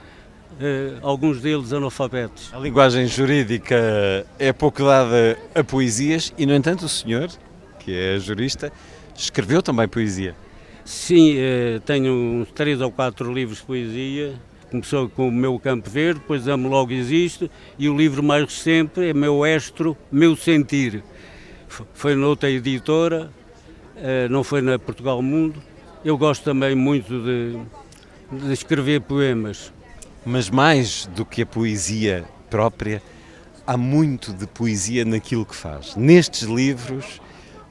S8: alguns deles analfabetos.
S1: A linguagem jurídica é pouco dada a poesias e, no entanto, o senhor, que é jurista, escreveu também poesia.
S8: Sim, uh, tenho uns três ou quatro livros de poesia. Começou com o meu Campo Verde, depois Amo Logo Existe, e o livro mais recente é Meu Estro, Meu Sentir. Foi noutra editora, uh, não foi na Portugal Mundo. Eu gosto também muito de, de escrever poemas
S1: mas mais do que a poesia própria, há muito de poesia naquilo que faz. Nestes livros,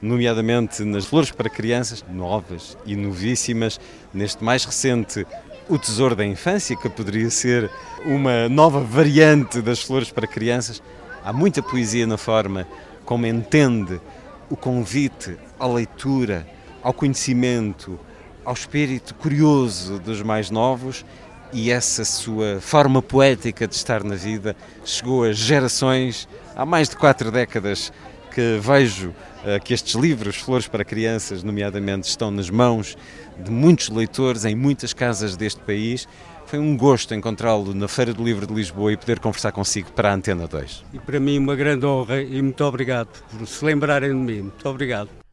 S1: nomeadamente nas Flores para Crianças, novas e novíssimas, neste mais recente O Tesouro da Infância, que poderia ser uma nova variante das Flores para Crianças, há muita poesia na forma como entende o convite à leitura, ao conhecimento, ao espírito curioso dos mais novos e essa sua forma poética de estar na vida chegou a gerações, há mais de quatro décadas que vejo uh, que estes livros, Flores para Crianças, nomeadamente, estão nas mãos de muitos leitores em muitas casas deste país. Foi um gosto encontrá-lo na Feira do Livro de Lisboa e poder conversar consigo para a Antena 2.
S8: E para mim uma grande honra e muito obrigado por se lembrarem de mim. Muito obrigado.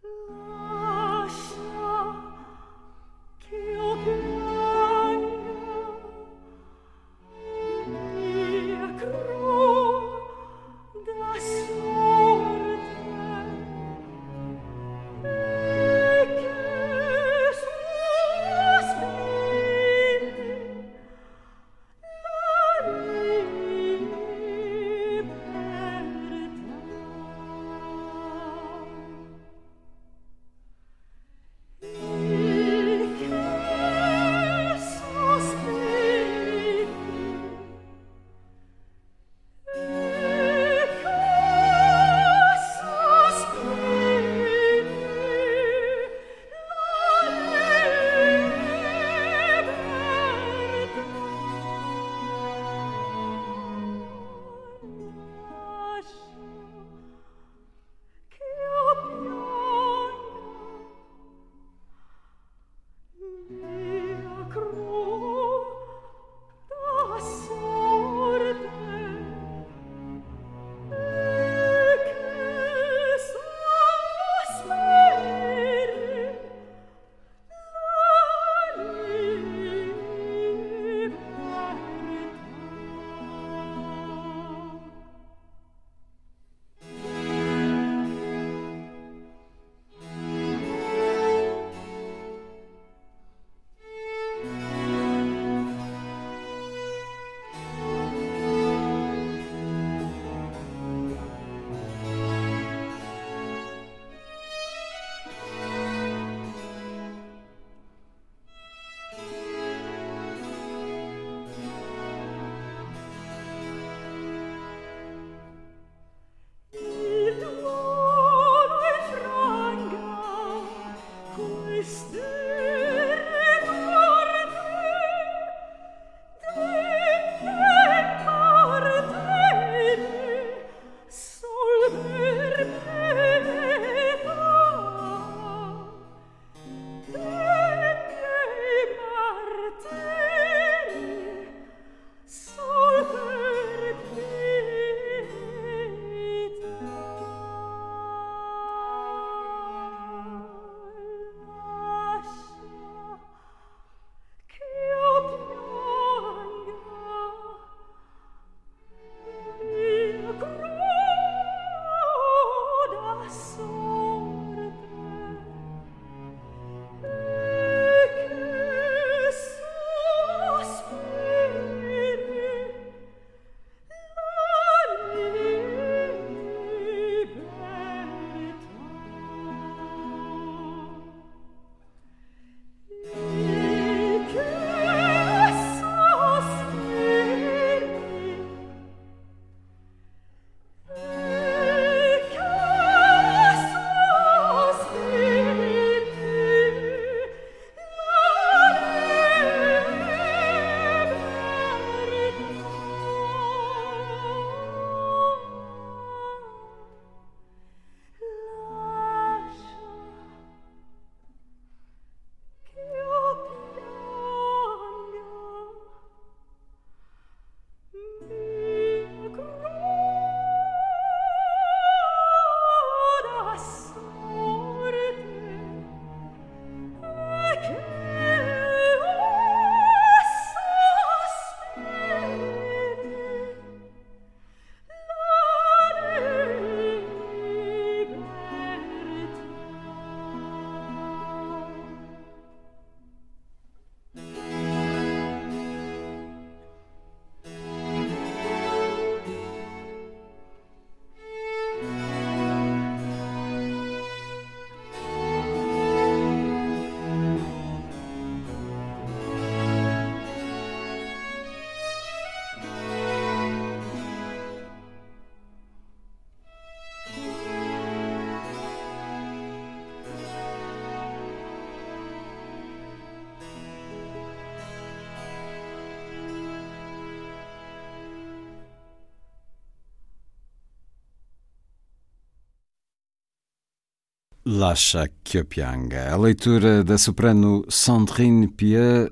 S1: Lacha Kyopianga, a leitura da soprano Sandrine Pieux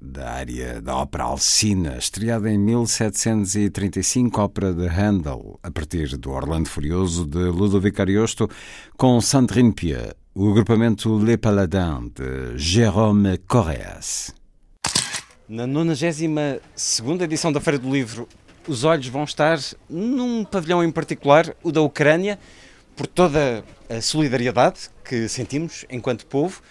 S1: da área da ópera Alcina, estreada em 1735, ópera de Handel, a partir do Orlando Furioso de Ludovico Ariosto, com Sandrine Pieux, o agrupamento Les Paladins de Jérôme Correas. Na 92 edição da Feira do Livro, os olhos vão estar num pavilhão em particular, o da Ucrânia, por toda a solidariedade que sentimos enquanto povo.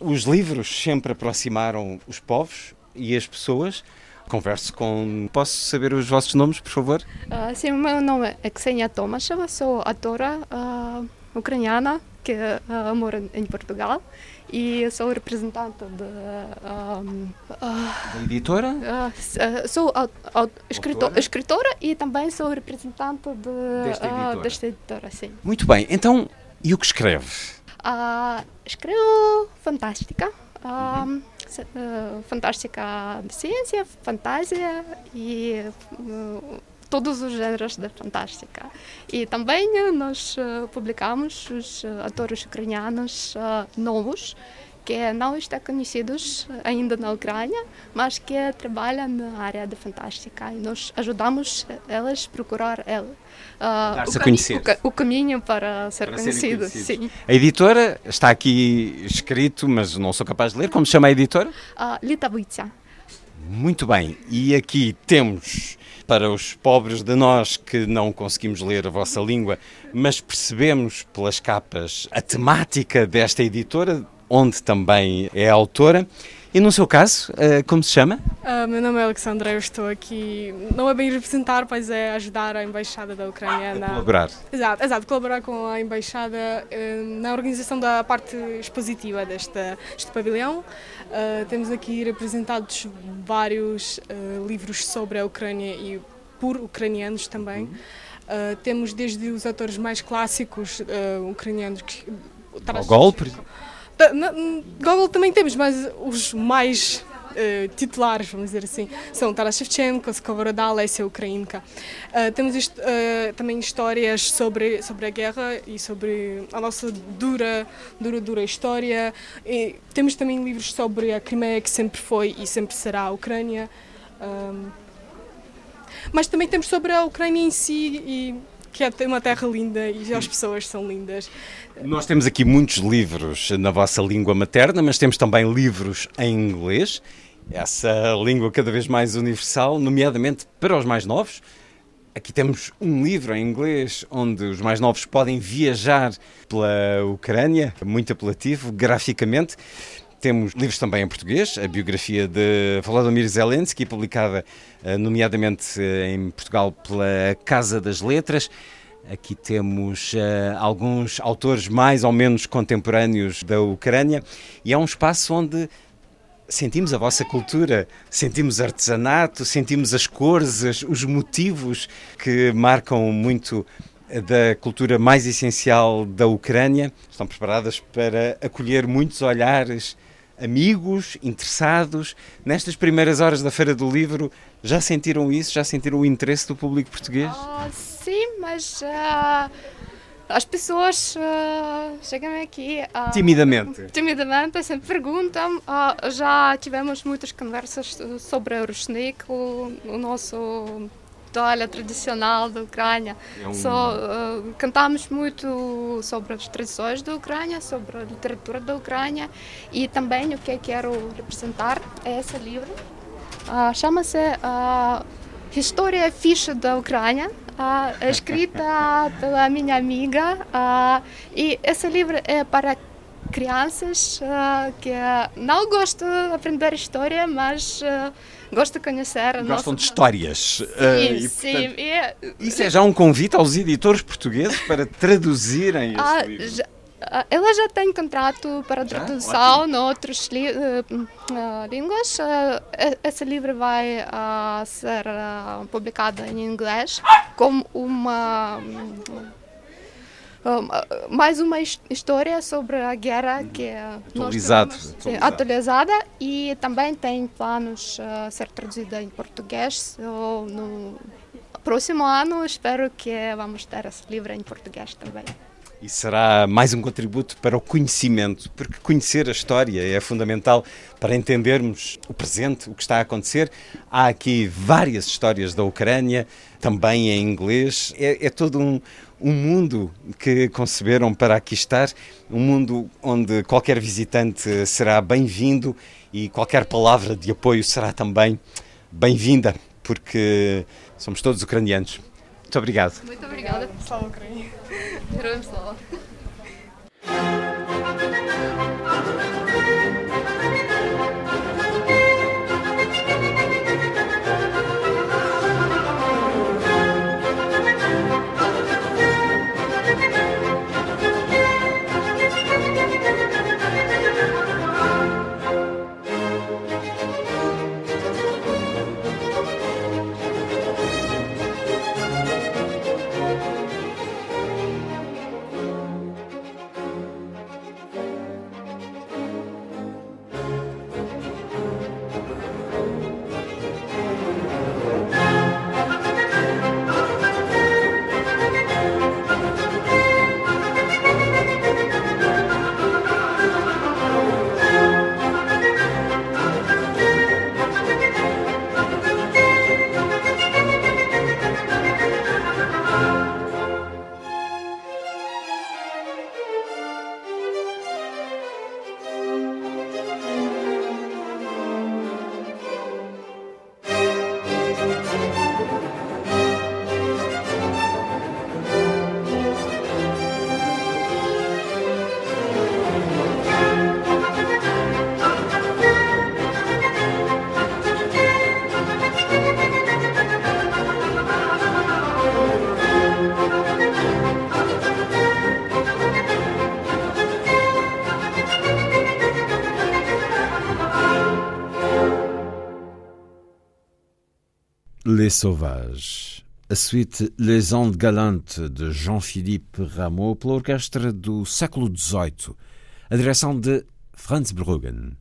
S1: Os livros sempre aproximaram os povos e as pessoas. Converso com. Posso saber os vossos nomes, por favor?
S10: Uh, sim, o meu nome é Ksenia Tomasheva, sou atora uh, ucraniana que uh, mora em Portugal e sou representante de. Um,
S1: da editora?
S10: Uh, sou escritor, escritora e também sou representante de,
S1: desta, editora.
S10: desta editora. Sim.
S1: Muito bem, então, e o que escreve?
S10: escrevo fantástica. Uhum. fantástica de ciência, fantasia e todos os gêneros da fantástica. E também nós uh, publicamos os uh, atores ucranianos novos que não estão conhecidos ainda na Ucrânia, mas que trabalham na área da fantástica e nós ajudamos elas a procurar ela.
S1: Uh, o, cami
S10: o, o, caminho para ser para conhecido. Sim.
S1: A editora está aqui escrito, mas não sou capaz de ler. Como se chama a editora?
S10: Uh, Litabuitsa.
S1: Muito bem, e aqui temos para os pobres de nós que não conseguimos ler a vossa língua, mas percebemos pelas capas a temática desta editora, onde também é autora. E no seu caso, eh, como se chama?
S11: Uh, meu nome é Alexandra, eu estou aqui, não é bem representar, pois é ajudar a Embaixada da Ucrânia.
S1: Na... colaborar.
S11: Exato, exato, colaborar com a Embaixada uh, na organização da parte expositiva deste, deste pavilhão. Uh, temos aqui representados vários livros sobre a Ucrânia e por ucranianos também. Uhum. temos desde os atores mais clássicos ucranianos que...
S1: Gogol, por exemplo?
S11: Gogol também temos, mas os mais Uh, titulares, vamos dizer assim, são Taras Shevchenko, Skovoroda, Alessia Ukrainka. Uh, temos uh, também histórias sobre, sobre a guerra e sobre a nossa dura, dura, dura história. E temos também livros sobre a Crimeia, que sempre foi e sempre será a Ucrânia. Um, mas também temos sobre a Ucrânia em si e que é uma terra linda e as pessoas são lindas.
S1: Nós temos aqui muitos livros na vossa língua materna, mas temos também livros em inglês, essa língua cada vez mais universal, nomeadamente para os mais novos. Aqui temos um livro em inglês onde os mais novos podem viajar pela Ucrânia, muito apelativo, graficamente. Temos livros também em português, a biografia de Volodymyr Zelensky, publicada eh, nomeadamente eh, em Portugal pela Casa das Letras. Aqui temos uh, alguns autores mais ou menos contemporâneos da Ucrânia e é um espaço onde sentimos a vossa cultura, sentimos artesanato, sentimos as cores, os motivos que marcam muito da cultura mais essencial da Ucrânia. Estão preparadas para acolher muitos olhares amigos, interessados. Nestas primeiras horas da Feira do Livro, já sentiram isso? Já sentiram o interesse do público português?
S10: Uh, sim, mas uh, as pessoas uh, chegam aqui.
S1: timidamente.
S10: Timidamente, sempre perguntam. já tivemos muitas conversas sobre o Rushnik, o, o nosso história tradicional da Ucrânia. É um... Só, uh, cantamos muito sobre as tradições da Ucrânia, sobre a literatura da Ucrânia e também o que eu quero representar é esse livro. Uh, Chama-se uh, História Ficha da Ucrânia. Uh, escrita pela minha amiga e esse livro é para crianças que não gostam de aprender história, mas uh, gostam de conhecer.
S1: Gostam nossa... de histórias.
S10: Sim, e, sim. Portanto,
S1: é... Isso é já um convite aos editores portugueses para traduzirem esse ah, livro? Já...
S10: Ela já tem contrato para tradução em outras uh, línguas. Uh, esse livro vai uh, ser publicado em inglês como uma mais uma história sobre a guerra que é
S1: atualizado,
S10: sim, atualizada e também tem planos uh, ser traduzida em português so, no próximo ano. Espero que vamos ter esse livro em português também
S1: e será mais um contributo para o conhecimento, porque conhecer a história é fundamental para entendermos o presente, o que está a acontecer. Há aqui várias histórias da Ucrânia, também em inglês. É, é todo um, um mundo que conceberam para aqui estar, um mundo onde qualquer visitante será bem-vindo e qualquer palavra de apoio será também bem-vinda, porque somos todos ucranianos. Muito obrigado.
S10: Muito obrigada.
S11: Слава Україні!
S10: Героям слава!
S12: Les Sauvages, a suite Les Andes Galantes de Jean-Philippe Rameau pela orquestra do século XVIII, a direção de Franz Bruggen.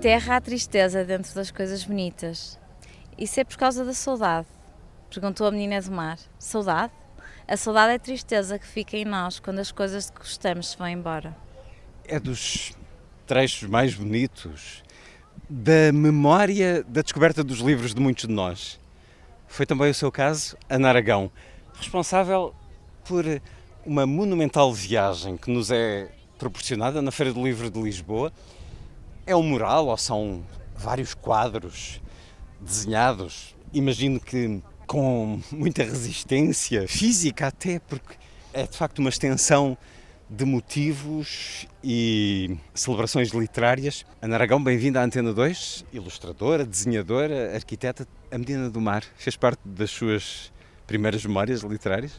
S13: Terra há tristeza dentro das coisas bonitas. Isso é por causa da saudade. Perguntou a menina do mar. Saudade? A saudade é a tristeza que fica em nós quando as coisas que gostamos se vão embora.
S1: É dos trechos mais bonitos da memória da descoberta dos livros de muitos de nós. Foi também o seu caso, Ana Aragão, responsável por uma monumental viagem que nos é proporcionada na Feira do Livro de Lisboa. É um mural ou são vários quadros desenhados? Imagino que com muita resistência física, até porque é de facto uma extensão de motivos e celebrações literárias. Ana Aragão, bem-vinda à Antena 2, ilustradora, desenhadora, arquiteta. A Medina do Mar fez parte das suas primeiras memórias literárias?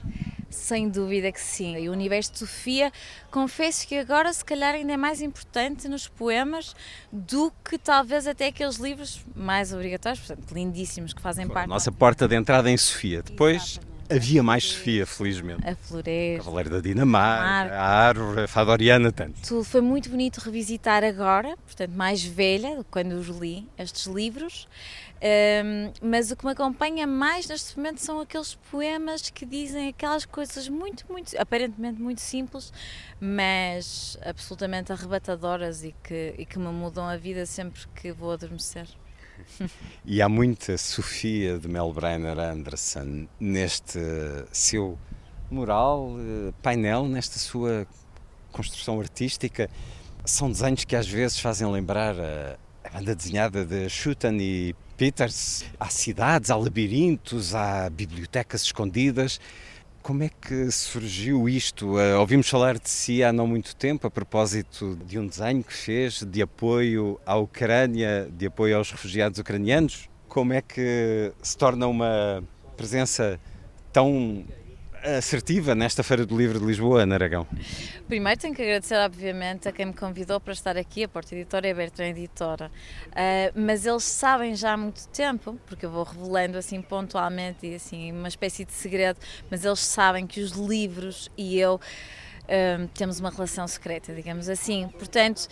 S13: Sem dúvida que sim. E o universo de Sofia, confesso que agora se calhar ainda é mais importante nos poemas do que talvez até aqueles livros mais obrigatórios, portanto, lindíssimos, que fazem
S1: Foi
S13: parte.
S1: A nossa porta de entrada em Sofia. Depois, Havia mais Sofia, felizmente.
S13: A floresta.
S1: Cavaleiro da Dinamarca, a árvore, a fadoriana, tanto.
S13: Tudo foi muito bonito revisitar agora, portanto, mais velha do que quando os li, estes livros. Um, mas o que me acompanha mais neste momento são aqueles poemas que dizem aquelas coisas muito, muito, aparentemente muito simples, mas absolutamente arrebatadoras e que, e que me mudam a vida sempre que vou adormecer.
S1: E há muita Sofia de Melbrenner Anderson neste seu mural, eh, painel, nesta sua construção artística. São desenhos que às vezes fazem lembrar a, a banda desenhada de Schutten e Peters. Há cidades, há labirintos, há bibliotecas escondidas. Como é que surgiu isto? Uh, ouvimos falar de si há não muito tempo, a propósito de um desenho que fez de apoio à Ucrânia, de apoio aos refugiados ucranianos. Como é que se torna uma presença tão assertiva nesta Feira do Livro de Lisboa, Ana Aragão?
S13: Primeiro tenho que agradecer, obviamente, a quem me convidou para estar aqui, a Porta Editora e a Bertrand Editora. Uh, mas eles sabem já há muito tempo, porque eu vou revelando assim pontualmente e assim uma espécie de segredo, mas eles sabem que os livros e eu uh, temos uma relação secreta, digamos assim. Portanto,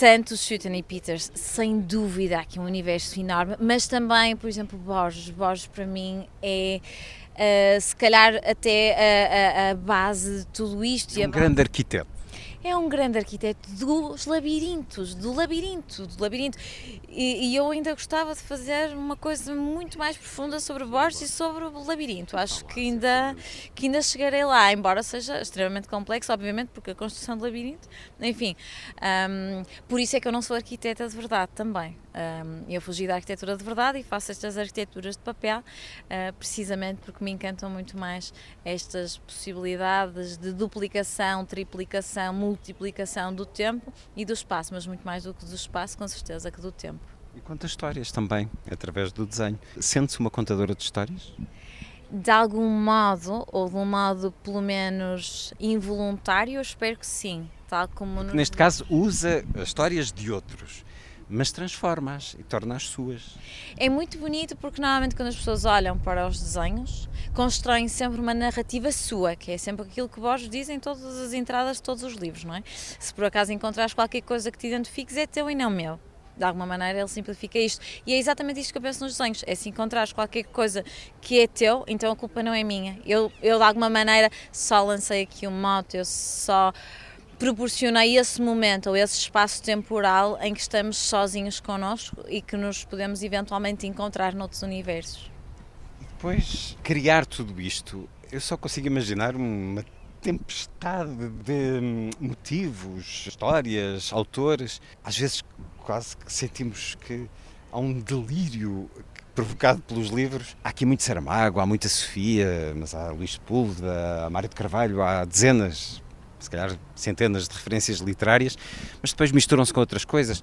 S13: tanto Schutten e Peters, sem dúvida, aqui um universo enorme, mas também, por exemplo, Borges. Borges para mim é uh, se calhar até a, a, a, base de tudo isto.
S1: É um grande arquiteto
S13: é um grande arquiteto dos labirintos, do labirinto, do labirinto. E, e, eu ainda gostava de fazer uma coisa muito mais profunda sobre Borges e sobre o labirinto. Acho que ainda, que ainda chegarei lá, embora seja extremamente complexo, obviamente, porque a construção do labirinto, enfim. Um, por isso é que eu não sou arquiteta de verdade também. Um, eu fugi da arquitetura de verdade e faço estas arquiteturas de papel, uh, precisamente porque me encantam muito mais estas possibilidades de duplicação, triplicação, multiplicação do tempo e do espaço, mas muito mais do que do espaço, com certeza, que do tempo.
S1: E conta histórias também, através do desenho. Sente-se uma contadora de histórias?
S13: De algum modo, ou de um modo pelo menos involuntário, eu espero que sim. Tal como
S1: Neste caso, usa histórias de outros mas transforma-as e torna-as suas.
S13: É muito bonito porque normalmente quando as pessoas olham para os desenhos, constroem sempre uma narrativa sua, que é sempre aquilo que Borges diz em todas as entradas de todos os livros, não é? Se por acaso encontrares qualquer coisa que te identifiques, é teu e não meu. De alguma maneira ele simplifica isto. E é exatamente isto que eu penso nos desenhos: é se encontrares qualquer coisa que é teu, então a culpa não é minha. Eu, eu de alguma maneira só lancei aqui um mote, eu só proporcionei esse momento ou esse espaço temporal em que estamos sozinhos connosco e que nos podemos eventualmente encontrar noutros universos.
S1: Depois, criar tudo isto, eu só consigo imaginar uma tempestade de motivos, histórias, autores. Às vezes, quase que sentimos que há um delírio provocado pelos livros. Há aqui muito Saramago, há muita Sofia, mas há Luís Sepúlveda, há Mário de Carvalho, há dezenas, se calhar centenas de referências literárias, mas depois misturam-se com outras coisas.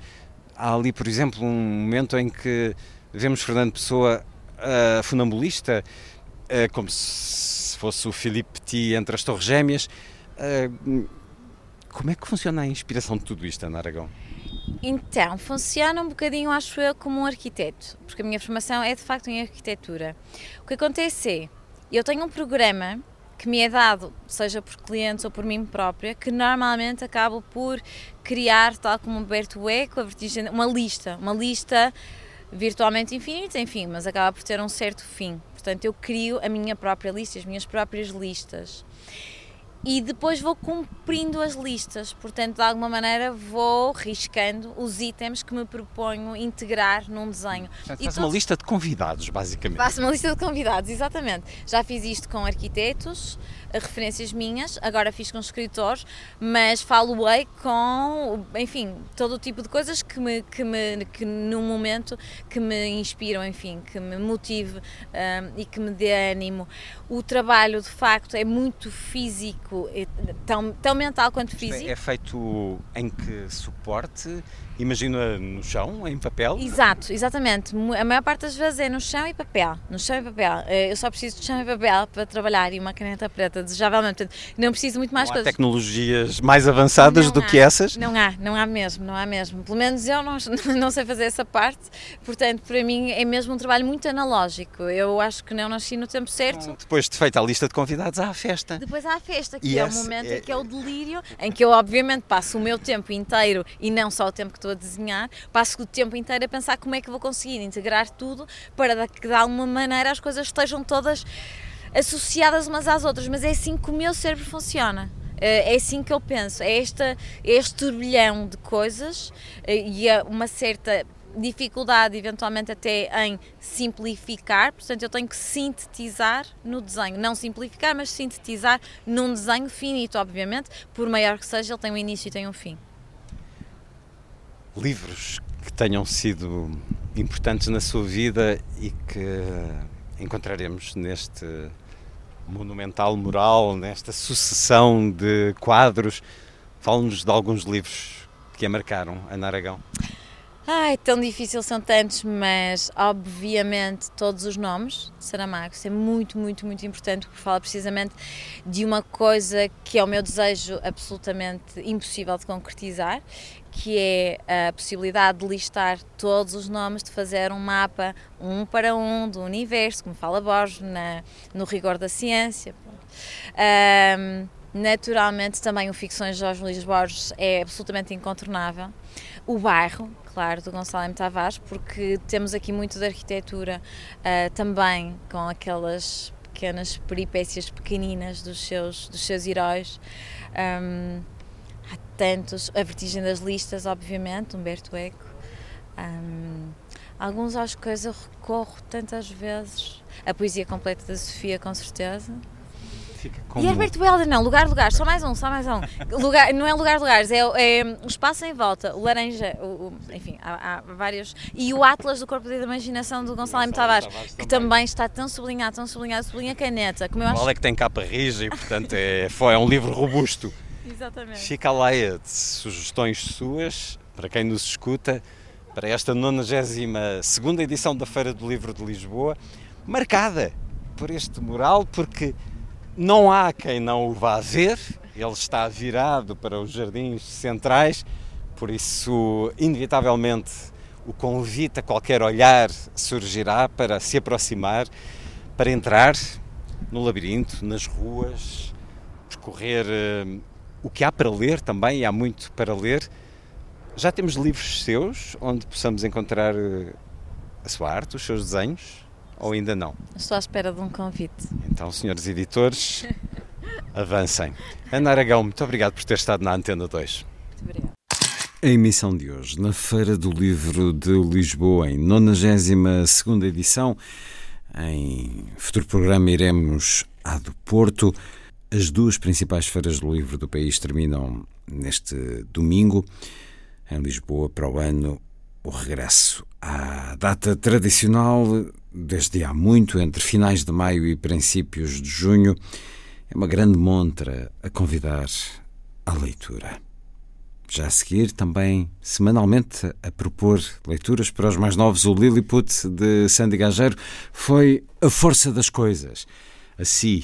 S1: Há ali, por exemplo, um momento em que vemos Fernando Pessoa uh, funambulista, uh, como se fosse o Philippe Petit entre as Torres Gêmeas. Uh, como é que funciona a inspiração de tudo isto, Ana Aragão?
S13: Então, funciona um bocadinho, acho eu, como um arquiteto, porque a minha formação é de facto em arquitetura. O que acontece é, eu tenho um programa que me é dado, seja por clientes ou por mim própria, que normalmente acabo por criar, tal como o Berto Eco, a vertigem, uma lista, uma lista virtualmente infinita, enfim, mas acaba por ter um certo fim. Portanto, eu crio a minha própria lista, as minhas próprias listas e depois vou cumprindo as listas, portanto, de alguma maneira vou riscando os itens que me proponho integrar num desenho.
S1: Portanto, faz uma lista de convidados, basicamente.
S13: Faço uma lista de convidados, exatamente. Já fiz isto com arquitetos, referências minhas, agora fiz com escritores, mas falo-ei com, enfim, todo o tipo de coisas que me, que me, que no momento que me inspiram, enfim, que me motive um, e que me dê ânimo. O trabalho, de facto, é muito físico, tão, tão mental quanto é, físico.
S1: É, é feito em que suporte?
S9: Imagina no chão, em papel?
S13: Exato, exatamente. A maior parte das vezes é no chão e papel. No chão e papel. Eh, eu só preciso de chão e papel para trabalhar e uma caneta preta, desejavelmente. Portanto, não preciso muito mais
S9: não
S13: coisas.
S9: Há tecnologias mais avançadas
S13: não
S9: do
S13: há,
S9: que essas?
S13: Não há, não há mesmo, não há mesmo. Pelo menos eu não, não sei fazer essa parte, portanto, para mim é mesmo um trabalho muito analógico. Eu acho que não nasci no tempo certo.
S9: Depois de feita a lista de convidados, há a festa.
S13: Depois há a festa, que
S9: E
S13: é o momento
S9: é-
S13: em que é o delírio, em que eu obviamente passo o meu tempo inteiro e não só o tempo que estou a desenhar, passo o tempo inteiro a pensar como é que vou conseguir integrar tudo para que de alguma maneira as coisas estejam todas associadas umas às outras, mas é assim que o meu cérebro funciona. Eh, É assim que eu penso, é esta, é este turbilhão de coisas eh, e é uma certa dificuldade, eventualmente até em simplificar, portanto eu tenho que sintetizar no desenho, não simplificar, mas sintetizar num desenho finito, obviamente, por maior que seja, ele tem um início e tem um fim.
S9: Livros que tenham sido importantes na sua vida e que encontraremos neste monumental mural, nesta sucessão de quadros. Fale-nos de alguns livros que a marcaram, Ana Aragão.
S13: Ai, tão difícil são tantos, mas obviamente todos os nomes de Saramago. Isso é muito, muito, muito importante porque fala precisamente de uma coisa que é o meu desejo absolutamente impossível de concretizar, que é a possibilidade de listar todos os nomes, de fazer um mapa um para um do universo, como fala Borges na, no rigor da ciência. Ahm, naturalmente também o Ficções de Jorge Luís Borges é absolutamente incontornável. O bairro, claro, do Gonçalo M. Tavares, porque temos aqui muito de arquitetura ah, também com aquelas pequenas peripécias pequeninas dos seus, dos seus heróis. Ahm, há tantos, a vertigem das listas, obviamente, Humberto Eco. Ahm, alguns aos quais eu recorro tantas vezes. A poesia completa da Sofia, com certeza.
S9: como-
S13: E Herbert Welder, não, lugar, lugar, só mais um, só mais um. Lugar, não é lugar, lugares, é, é o espaço em volta, o laranja, o, o- enfim, há, há vários. E o Atlas do Corpo da Imaginação do Gonçalo M. Tavares, que também está tão sublinhado, tão sublinhado, sublinha caneta, como eu acho.
S9: É que tem capa rija e, portanto, é, foi, é um livro robusto.
S13: Exatamente.
S9: Fica a leia de sugestões suas, para quem nos escuta, para esta 92 edição da Feira do Livro de Lisboa, marcada por este mural, porque não há quem não o vá ver, ele está virado para os jardins centrais, por isso, inevitavelmente, o convite a qualquer olhar surgirá para se aproximar, para entrar no labirinto, nas ruas, percorrer eh, o que há para ler também, e há muito para ler. Já temos livros seus onde possamos encontrar eh, a sua arte, os seus desenhos, ou ainda não?
S13: Estou à espera de um convite.
S9: Então, senhores editores, avancem. Ana Aragão, muito obrigado por ter estado na Antena 2.
S13: Muito obrigada.
S1: A emissão de hoje, na Feira do Livro de Lisboa, em 92 edição, em futuro programa iremos à do Porto. As duas principais feiras do livro do país terminam neste domingo. Em Lisboa, para o ano, o regresso à data tradicional, desde há muito, entre finais de maio e princípios de junho, é uma grande montra a convidar à leitura. Já a seguir, também semanalmente a propor leituras para os mais novos, o Lilliput de Sandy Gageiro foi A Força das Coisas. Assim,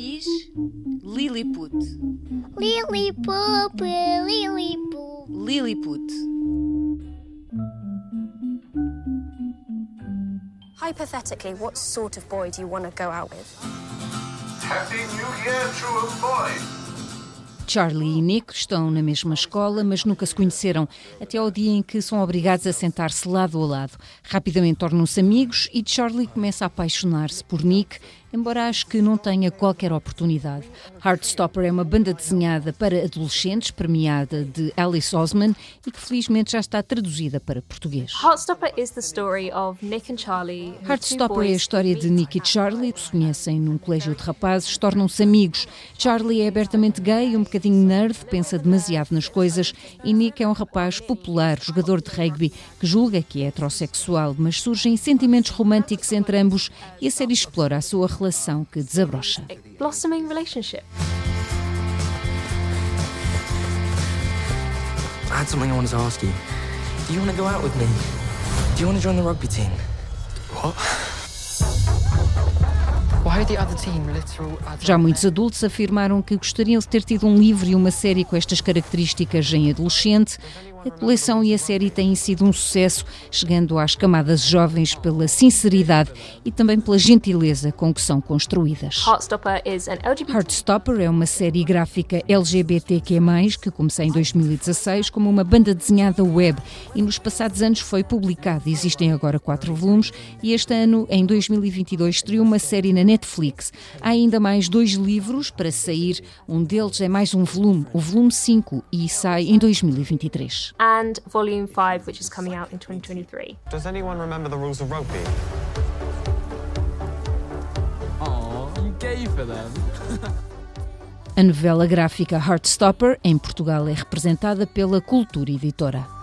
S14: diz Lilliput.
S15: Lilliput, Lilliput.
S14: Lilliput.
S15: Hypothetically, what sort of boy do you want to go out with?
S16: Happy New Year to a boy.
S17: Charlie e Nick estão na mesma escola, mas nunca se conheceram, até ao dia em que são obrigados a sentar-se lado a lado. Rapidamente tornam-se amigos e Charlie começa a apaixonar-se por Nick embora acho que não tenha qualquer oportunidade. Heartstopper é uma banda desenhada para adolescentes, premiada de Alice Osman e que felizmente já está traduzida para português.
S18: Heartstopper
S17: é a história de Nick e Charlie, que se conhecem num colégio de rapazes, tornam-se amigos. Charlie é abertamente gay, um bocadinho nerd, pensa demasiado nas coisas, e Nick é um rapaz popular, jogador de rugby, que julga que é heterossexual, mas surgem sentimentos românticos entre ambos e a série explora a sua relação que desabrocha.
S18: Blossoming relationship.
S19: I had something I wanted to ask you. Do you want to go out with me? Do you want to join the rugby team? What? Why the other team literal
S17: Já muitos adultos afirmaram que gostariam de ter tido um livro e uma série com estas características em adolescente. A coleção e a série têm sido um sucesso, chegando às camadas jovens pela sinceridade e também pela gentileza com que são construídas. Heartstopper é uma série gráfica LGBTQ+, que começou em 2016 como uma banda desenhada web e nos passados anos foi publicada. Existem agora quatro volumes e este ano, em 2022, estreou uma série na Netflix. Há ainda mais dois livros para sair, um deles é mais um volume, o volume 5, e sai em 2023.
S18: And Volume 5, which is coming out in 2023.
S19: Does anyone remember the rules of rugby?
S20: Oh, you gay for them.
S17: A novela gráfica Heartstopper, em Portugal, é representada pela Cultura Editora.